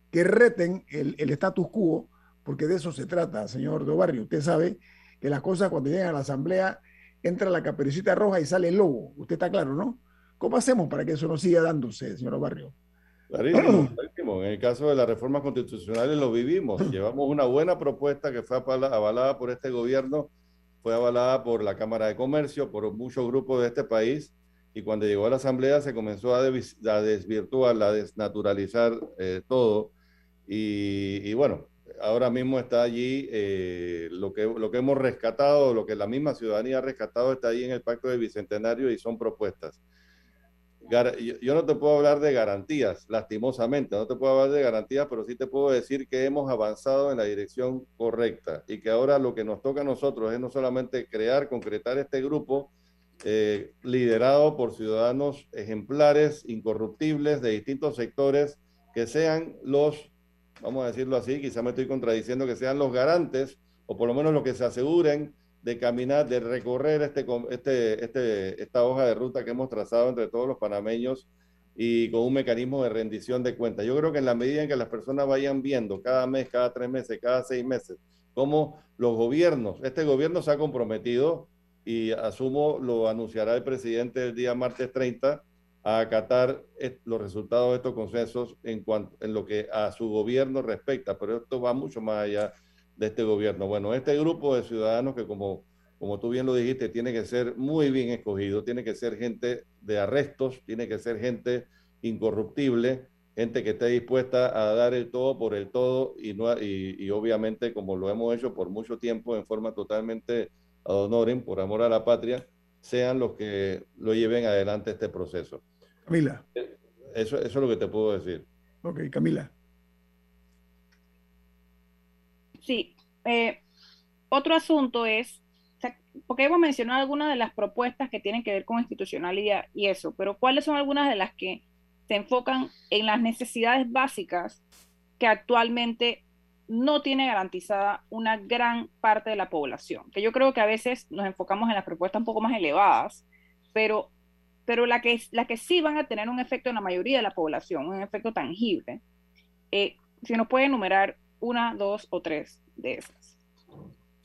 que reten el, el status quo, porque de eso se trata, señor Dobarrio. Usted sabe que las cosas cuando llegan a la asamblea entra la caperucita roja y sale el lobo. Usted está claro, ¿no? ¿Cómo hacemos para que eso no siga dándose, señor Barrio? Clarísimo, clarísimo. En el caso de las reformas constitucionales lo vivimos. Llevamos una buena propuesta que fue avalada por este gobierno, fue avalada por la Cámara de Comercio, por muchos grupos de este país y cuando llegó a la asamblea se comenzó a, desvirtuar, a desnaturalizar eh, todo. Y, bueno, ahora mismo está allí eh, lo, que, lo que hemos rescatado, lo que la misma ciudadanía ha rescatado está ahí en el Pacto de Bicentenario y son propuestas. Yo no te puedo hablar de garantías, lastimosamente, no te puedo hablar de garantías, pero sí te puedo decir que hemos avanzado en la dirección correcta y que ahora lo que nos toca a nosotros es no solamente crear, concretar este grupo, eh, liderado por ciudadanos ejemplares, incorruptibles, de distintos sectores, que sean los, vamos a decirlo así, quizá me estoy contradiciendo, que sean los garantes, o por lo menos los que se aseguren de caminar, de recorrer este, este, este, esta hoja de ruta que hemos trazado entre todos los panameños y con un mecanismo de rendición de cuentas. Yo creo que en la medida en que las personas vayan viendo cada mes, cada tres meses, cada seis meses, cómo los gobiernos, este gobierno se ha comprometido y asumo lo anunciará el presidente el día martes 30 a acatar los resultados de estos consensos en, cuanto, en lo que a su gobierno respecta, pero esto va mucho más allá de este gobierno. Bueno, este grupo de ciudadanos que como, como tú bien lo dijiste, tiene que ser muy bien escogido, tiene que ser gente de arrestos, tiene que ser gente incorruptible, gente que esté dispuesta a dar el todo por el todo y, no, y, y obviamente como lo hemos hecho por mucho tiempo en forma totalmente honoren por amor a la patria, sean los que lo lleven adelante este proceso. Camila. Eso, eso es lo que te puedo decir. Ok, Camila. Sí. Eh, otro asunto es, porque hemos mencionado algunas de las propuestas que tienen que ver con institucionalidad y eso, pero ¿cuáles son algunas de las que se enfocan en las necesidades básicas que actualmente no tiene garantizada una gran parte de la población, que yo creo que a veces nos enfocamos en las propuestas un poco más elevadas, pero, pero la, que, la que sí van a tener un efecto en la mayoría de la población, un efecto tangible, eh, si nos puede enumerar una, dos o tres de esas.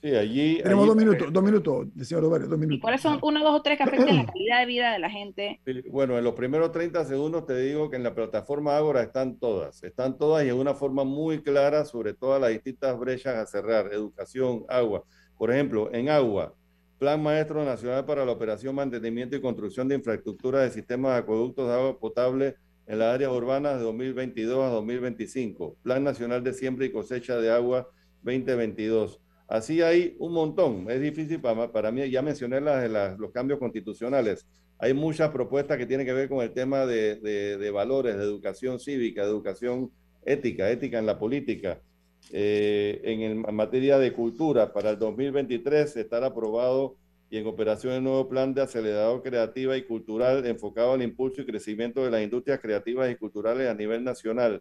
Sí, allí. Tenemos dos minutos, dos minutos, señor Roberto, dos minutos. ¿Cuáles son una, dos o tres que afecten la calidad de vida de la gente? Bueno, en los primeros 30 segundos te digo que en la plataforma Ágora están todas, están todas y en una forma muy clara sobre todas las distintas brechas a cerrar, educación, agua. Por ejemplo, en agua, Plan Maestro Nacional para la Operación, Mantenimiento y Construcción de Infraestructura de Sistemas de Acueductos de Agua Potable en las áreas urbanas de 2022 a 2025. Plan Nacional de Siembra y Cosecha de Agua 2022. Así hay un montón. Es difícil para, para mí, ya mencioné las, los cambios constitucionales. Hay muchas propuestas que tienen que ver con el tema de, de, valores, de educación cívica, de educación ética, ética en la política. Eh, en, materia de cultura, para el 2023 estará aprobado y en operación el nuevo plan de acelerador creativa y cultural enfocado al impulso y crecimiento de las industrias creativas y culturales a nivel nacional.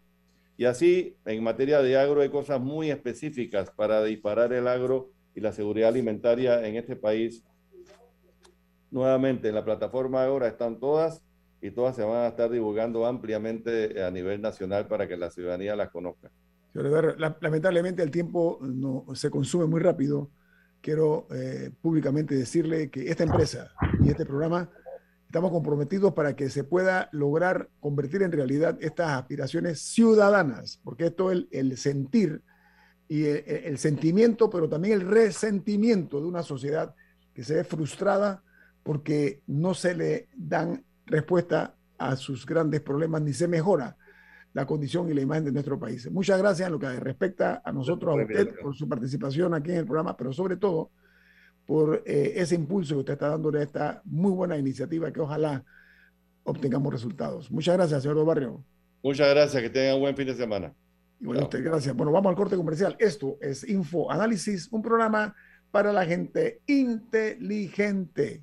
Y así, en materia de agro, hay cosas muy específicas para disparar el agro y la seguridad alimentaria en este país. Nuevamente, en la plataforma ahora están todas y todas se van a estar divulgando ampliamente a nivel nacional para que la ciudadanía las conozca. Lamentablemente el tiempo no, se consume muy rápido. Quiero eh, públicamente decirle que esta empresa y este programa estamos comprometidos para que se pueda lograr convertir en realidad estas aspiraciones ciudadanas, porque esto es el, sentir y el, sentimiento, pero también el resentimiento de una sociedad que se ve frustrada porque no se le dan respuesta a sus grandes problemas ni se mejora la condición y la imagen de nuestro país. Muchas gracias en lo que respecta a nosotros, a usted, por su participación aquí en el programa, pero sobre todo por eh, ese impulso que usted está dándole a esta muy buena iniciativa que ojalá obtengamos resultados. Muchas gracias, señor Barrio. Muchas gracias, que tengan un buen fin de semana. Bueno, usted, gracias. Bueno, vamos al corte comercial. Esto es Info Análisis, un programa para la gente inteligente.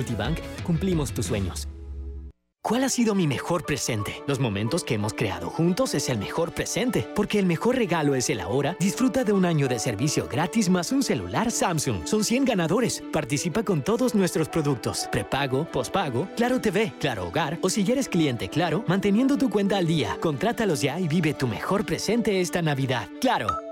Multibank cumplimos tus sueños. ¿Cuál ha sido mi mejor presente? Los momentos que hemos creado juntos es el mejor presente, porque el mejor regalo es el ahora. Disfruta de un año de servicio gratis más un celular Samsung. Son 100 ganadores. Participa con todos nuestros productos. Prepago, pospago, Claro TV, Claro Hogar o si eres cliente Claro, manteniendo tu cuenta al día. Contrátalos ya y vive tu mejor presente esta Navidad. Claro.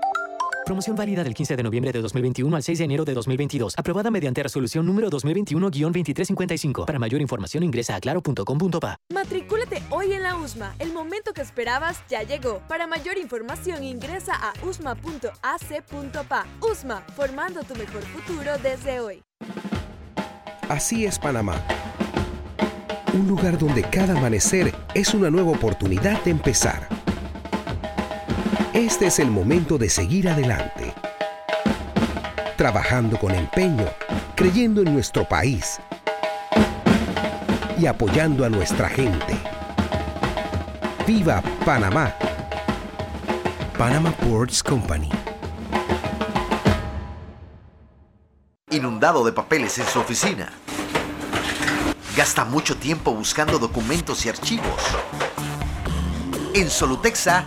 Promoción válida del 15 de noviembre de 2021 al 6 de enero de 2022. Aprobada mediante resolución número 2021-2355. Para mayor información ingresa a claro.com.pa. Matricúlate hoy en la USMA. El momento que esperabas ya llegó. Para mayor información ingresa a usma.ac.pa. USMA, formando tu mejor futuro desde hoy. Así es Panamá. Un lugar donde cada amanecer es una nueva oportunidad de empezar este es el momento de seguir adelante, trabajando con empeño, creyendo en nuestro país y apoyando a nuestra gente. ¡Viva Panamá! Panama Ports Company. Inundado de papeles en su oficina. Gasta mucho tiempo buscando documentos y archivos. En Solutexa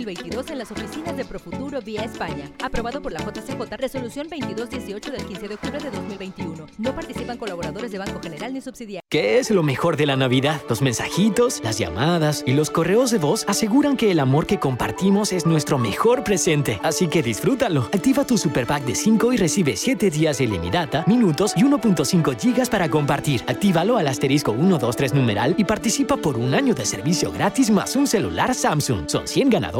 2022 en las oficinas de Profuturo vía España. Aprobado por la JCJ, resolución 2218 del 15 de octubre de 2021. No participan colaboradores de Banco General ni subsidiarios. ¿Qué es lo mejor de la Navidad? Los mensajitos, las llamadas y los correos de voz aseguran que el amor que compartimos es nuestro mejor presente. Así que disfrútalo. Activa tu Super Pack de 5 y recibe 7 días de ilimitada, minutos y 1.5 gigas para compartir. Actívalo al asterisco 123 numeral y participa por un año de servicio gratis más un celular Samsung. Son 100 ganadores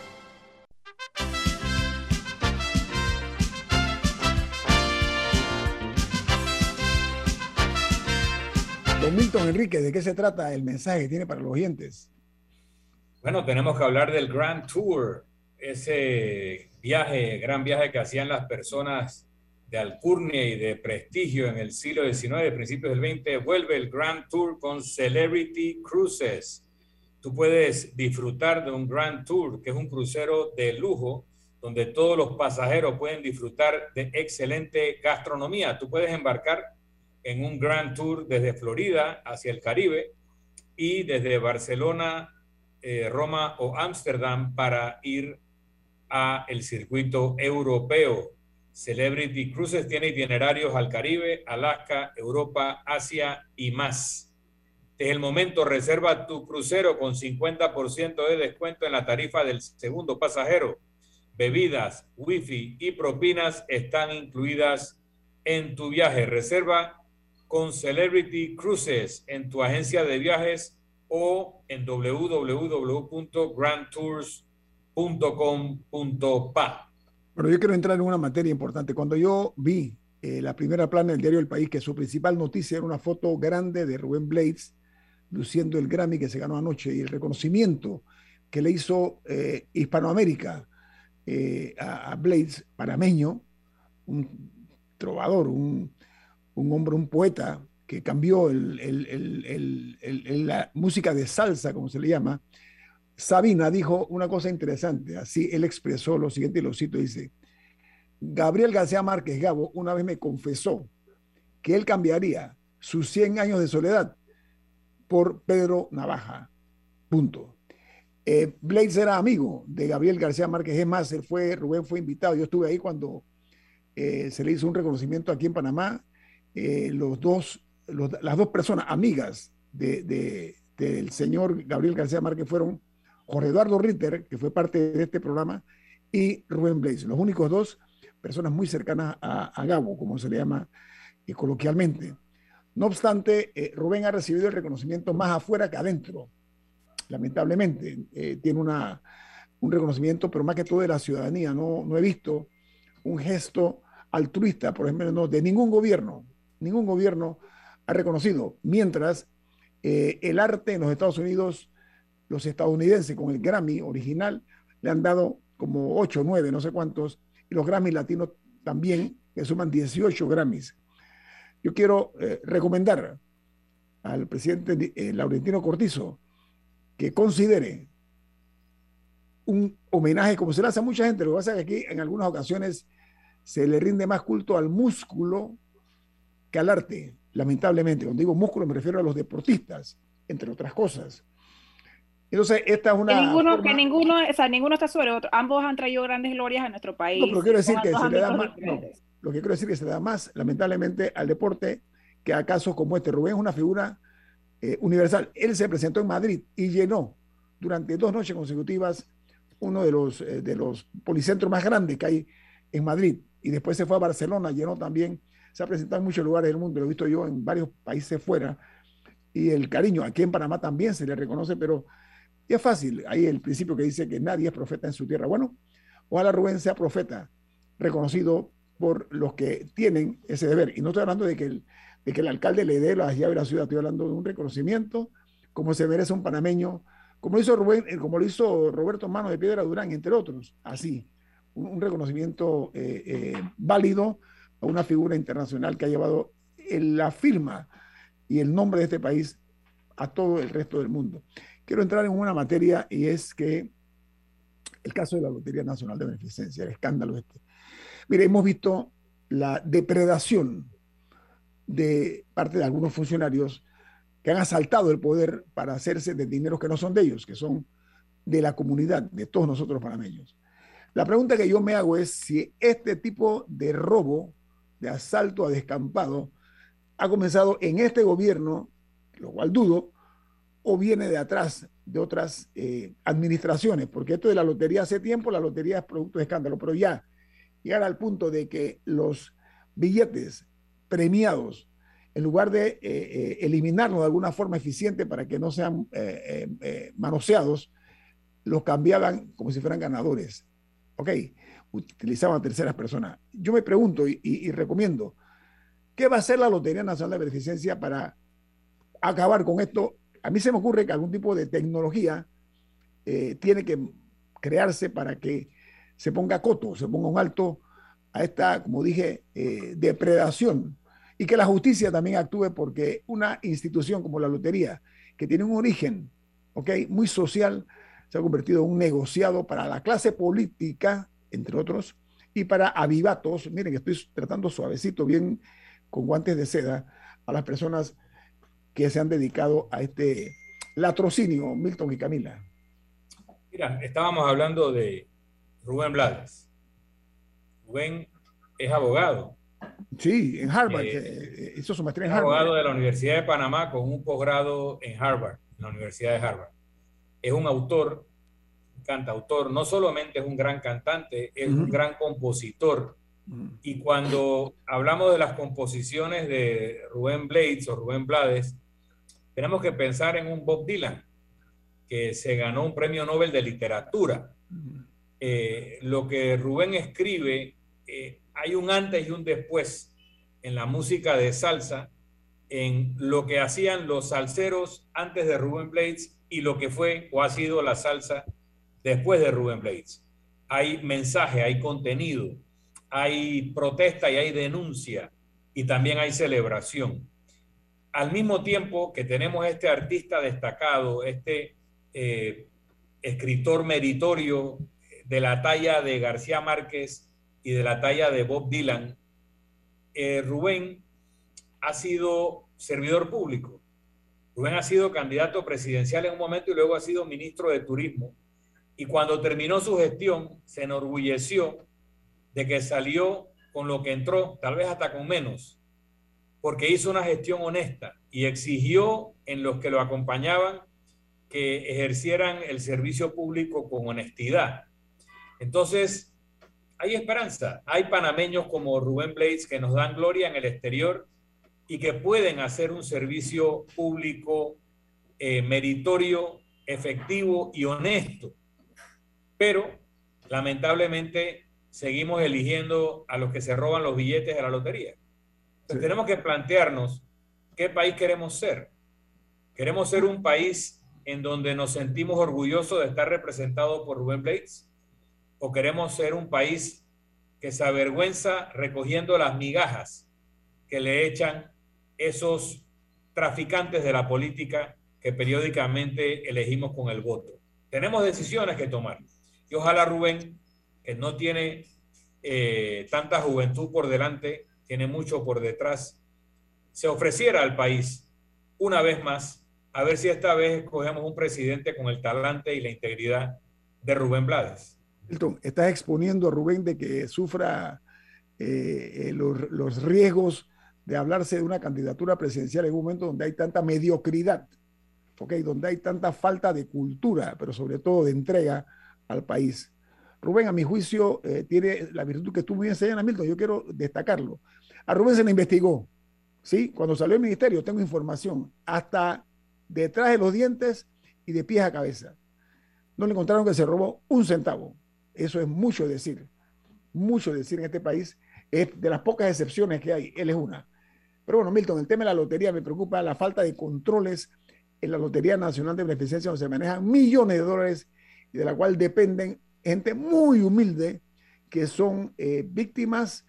Don Milton Enrique, ¿de qué se trata el mensaje que tiene para los oyentes? Bueno, tenemos que hablar del Grand Tour, ese viaje, gran viaje que hacían las personas de alcurnia y de prestigio en el siglo XIX, principios del XX, vuelve el Grand Tour con Celebrity Cruises. Tú puedes disfrutar de un Grand Tour, que es un crucero de lujo, donde todos los pasajeros pueden disfrutar de excelente gastronomía. Tú puedes embarcar en un Grand Tour desde Florida hacia el Caribe y desde Barcelona, eh, Roma o Ámsterdam para ir a el circuito europeo. Celebrity Cruises tiene itinerarios al Caribe, Alaska, Europa, Asia y más. Desde el momento reserva tu crucero con 50% de descuento en la tarifa del segundo pasajero. Bebidas, wifi y propinas están incluidas en tu viaje. Reserva con Celebrity Cruises en tu agencia de viajes o en www.grandtours.com.pa. Pero yo quiero entrar en una materia importante. Cuando yo vi eh, la primera plana del diario El País, que su principal noticia era una foto grande de Rubén Blades luciendo el Grammy que se ganó anoche y el reconocimiento que le hizo eh, Hispanoamérica eh, a, a, Blades, panameño, un trovador, un, un hombre, un poeta que cambió la música de salsa, como se le llama, Sabina dijo una cosa interesante, así él expresó lo siguiente y lo cito, dice, Gabriel García Márquez Gabo una vez me confesó que él cambiaría sus 100 años de soledad por Pedro Navaja, punto. Eh, era amigo de Gabriel García Márquez, es más, él fue, Rubén fue invitado, yo estuve ahí cuando eh, se le hizo un reconocimiento aquí en Panamá eh, los dos, las dos personas amigas de, del señor Gabriel García Márquez fueron Jorge Eduardo Ritter, que fue parte de este programa, y Rubén Blaze, los únicos dos personas muy cercanas a, Gabo, como se le llama eh, coloquialmente. No obstante, eh, Rubén ha recibido el reconocimiento más afuera que adentro, lamentablemente. tiene una, un reconocimiento, pero más que todo de la ciudadanía. No, no he visto un gesto altruista, por ejemplo, no, de ningún gobierno, ningún gobierno ha reconocido. Mientras eh, el arte en los Estados Unidos, los estadounidenses con el Grammy original le han dado como 8, 9, no sé cuántos, y los Grammys latinos también, que suman 18 Grammys. Yo quiero eh, recomendar al presidente eh, Laurentino Cortizo que considere un homenaje, como se le hace a mucha gente, lo que pasa es que aquí en algunas ocasiones se le rinde más culto al músculo que al arte, lamentablemente. Cuando digo músculo me refiero a los deportistas, entre otras cosas. Entonces, esta es una. Que ninguno, que ninguno, o sea, ninguno está sobre otro. Ambos han traído grandes glorias a nuestro país. No, pero quiero decir que se le da más. lo que quiero decir es que se le da más, lamentablemente, al deporte que a casos como este. Rubén es una figura eh, universal. Él se presentó en Madrid y llenó durante dos noches consecutivas uno de los, eh, de los policentros más grandes que hay en Madrid. Y después se fue a Barcelona, llenó también se ha presentado en muchos lugares del mundo, lo he visto yo en varios países fuera, y el cariño aquí en Panamá también se le reconoce, pero es fácil, hay el principio que dice que nadie es profeta en su tierra. Bueno, ojalá Rubén sea profeta, reconocido por los que tienen ese deber. Y no estoy hablando de que el, de que el alcalde le dé las llaves a la ciudad, estoy hablando de un reconocimiento como se merece un panameño, como lo hizo Rubén, eh, como lo hizo Roberto Mano de Piedra Durán, entre otros, así, un, reconocimiento eh, eh, válido a una figura internacional que ha llevado la firma y el nombre de este país a todo el resto del mundo. Quiero entrar en una materia y es que el caso de la Lotería Nacional de Beneficencia, el escándalo este. Mire, hemos visto la depredación de parte de algunos funcionarios que han asaltado el poder para hacerse de dineros que no son de ellos, que son de la comunidad, de todos nosotros panameños. La pregunta que yo me hago es si este tipo de robo de asalto a descampado ha comenzado en este gobierno, lo cual dudo, o viene de atrás de otras eh, administraciones, porque esto de la lotería hace tiempo, la lotería es producto de escándalo, pero ya llegar al punto de que los billetes premiados, en lugar de eh, eh, eliminarlos de alguna forma eficiente para que no sean manoseados, los cambiaban como si fueran ganadores. ¿Ok? Utilizaban terceras personas. Yo me pregunto y, recomiendo, ¿qué va a hacer la Lotería Nacional de Beneficencia para acabar con esto a mí se me ocurre que algún tipo de tecnología eh, tiene que crearse para que se ponga coto, se ponga un alto a esta, como dije, eh, depredación y que la justicia también actúe porque una institución como la lotería, que tiene un origen okay, muy social, se ha convertido en un negociado para la clase política, entre otros, y para avivatos, miren estoy tratando suavecito, bien con guantes de seda, a las personas que se han dedicado a este latrocinio, Milton y Camila. Mira, estábamos hablando de Rubén Blades. Rubén es abogado. Sí, en Harvard, eh, eh, hizo su maestría en Harvard. Abogado de la Universidad de Panamá con un posgrado en Harvard, en la Universidad de Harvard. Es un autor, cantautor, no solamente es un gran cantante, es un gran compositor. Y cuando hablamos de las composiciones de Rubén Blades o Rubén Blades, tenemos que pensar en un Bob Dylan, que se ganó un premio Nobel de literatura. Eh, lo que Rubén escribe, eh, hay un antes y un después en la música de salsa, en lo que hacían los salseros antes de Rubén Blades y lo que fue o ha sido la salsa después de Rubén Blades. Hay mensaje, hay contenido, hay protesta y hay denuncia y también hay celebración al mismo tiempo que tenemos este artista destacado, este eh, escritor meritorio de la talla de García Márquez y de la talla de Bob Dylan, eh, Rubén ha sido servidor público. Rubén ha sido candidato presidencial en un momento y luego ha sido ministro de Turismo. Y cuando terminó su gestión, se enorgulleció de que salió con lo que entró, tal vez hasta con menos, porque hizo una gestión honesta y exigió en los que lo acompañaban que ejercieran el servicio público con honestidad. Entonces, hay esperanza. Hay panameños como Rubén Blades que nos dan gloria en el exterior y que pueden hacer un servicio público eh, meritorio, efectivo y honesto. Pero, lamentablemente, seguimos eligiendo a los que se roban los billetes de la lotería. Tenemos que plantearnos qué país queremos ser. ¿Queremos ser un país en donde nos sentimos orgullosos de estar representado por Rubén Blades? ¿O queremos ser un país que se avergüenza recogiendo las migajas que le echan esos traficantes de la política que periódicamente elegimos con el voto? Tenemos decisiones que tomar. Y ojalá Rubén, que no tiene eh, tanta juventud por delante, tiene mucho por detrás, se ofreciera al país una vez más, a ver si esta vez escogemos un presidente con el talante y la integridad de Rubén Blades. Milton, estás exponiendo a Rubén de que sufra eh, eh, los, riesgos de hablarse de una candidatura presidencial en un momento donde hay tanta mediocridad, ¿okay? donde hay tanta falta de cultura, pero sobre todo de entrega al país. Rubén, a mi juicio, eh, tiene la virtud que tú muy bien señalas, Milton, yo quiero destacarlo. A Rubén se le investigó, ¿sí? Cuando salió el ministerio, tengo información, hasta detrás de los dientes y de pies a cabeza. No le encontraron que se robó un centavo. Eso es mucho decir, mucho decir en este país. Es de las pocas excepciones que hay, él es una. Pero bueno, Milton, el tema de la lotería me preocupa la falta de controles en la Lotería Nacional de Beneficencia, donde se manejan millones de dólares y de la cual dependen gente muy humilde que son eh, víctimas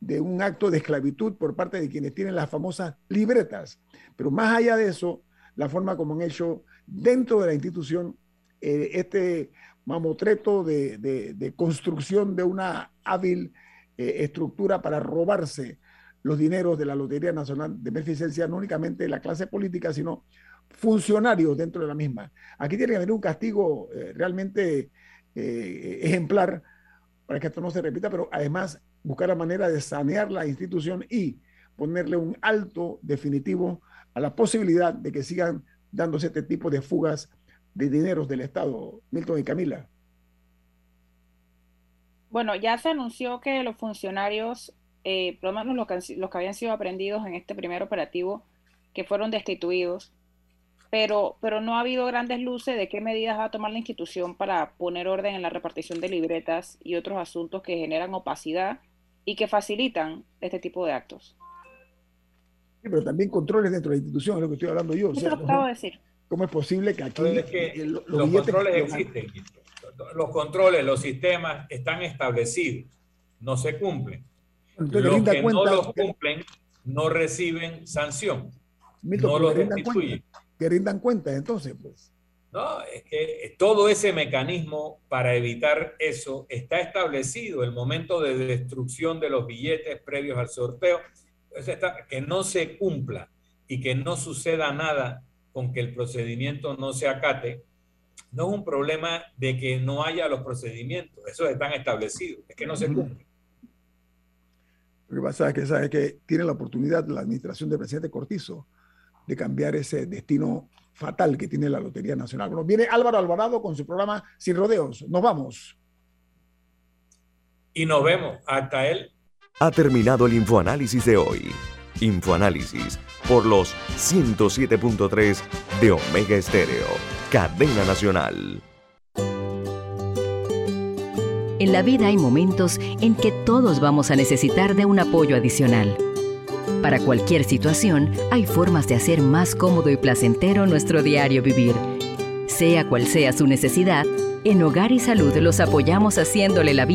de un acto de esclavitud por parte de quienes tienen las famosas libretas. Pero más allá de eso, la forma como han hecho dentro de la institución eh, este mamotreto de, construcción de una hábil eh, estructura para robarse los dineros de la Lotería Nacional de Beneficencia, no únicamente la clase política, sino funcionarios dentro de la misma. Aquí tiene que haber un castigo eh, realmente ejemplar para que esto no se repita, pero además buscar la manera de sanear la institución y ponerle un alto definitivo a la posibilidad de que sigan dándose este tipo de fugas de dineros del Estado, Milton y Camila? Bueno, ya se anunció que los funcionarios, eh, por lo menos los que, los que habían sido aprendidos en este primer operativo, que fueron destituidos, pero, pero no ha habido grandes luces de qué medidas va a tomar la institución para poner orden en la repartición de libretas y otros asuntos que generan opacidad y que facilitan este tipo de actos. Sí, pero también controles dentro de la institución, es lo que estoy hablando yo. Eso lo acabo de decir. ¿Cómo es posible que aquí los, controles existen? Los controles, los sistemas están establecidos, no se cumplen. los que no los cumplen no reciben sanción. no los destituyen. Que rindan cuentas entonces, pues. No, es que todo ese mecanismo para evitar eso está establecido, el momento de destrucción de los billetes previos al sorteo, que no se cumpla y que no suceda nada con que el procedimiento no se acate, no es un problema de que no haya los procedimientos, esos están establecidos, es que no se cumple. Lo que pasa es que, sabe que tiene la oportunidad la administración del presidente Cortizo de cambiar ese destino fatal que tiene la Lotería Nacional. Bueno, viene Álvaro Alvarado con su programa Sin Rodeos. Nos vamos. Y nos vemos. Hasta él. Ha terminado el infoanálisis de hoy. Infoanálisis por los 107.3 de Omega Estéreo, cadena nacional. En la vida hay momentos en que todos vamos a necesitar de un apoyo adicional. Para cualquier situación, hay formas de hacer más cómodo y placentero nuestro diario vivir. Sea cual sea su necesidad, en Hogar y Salud los apoyamos haciéndole la vida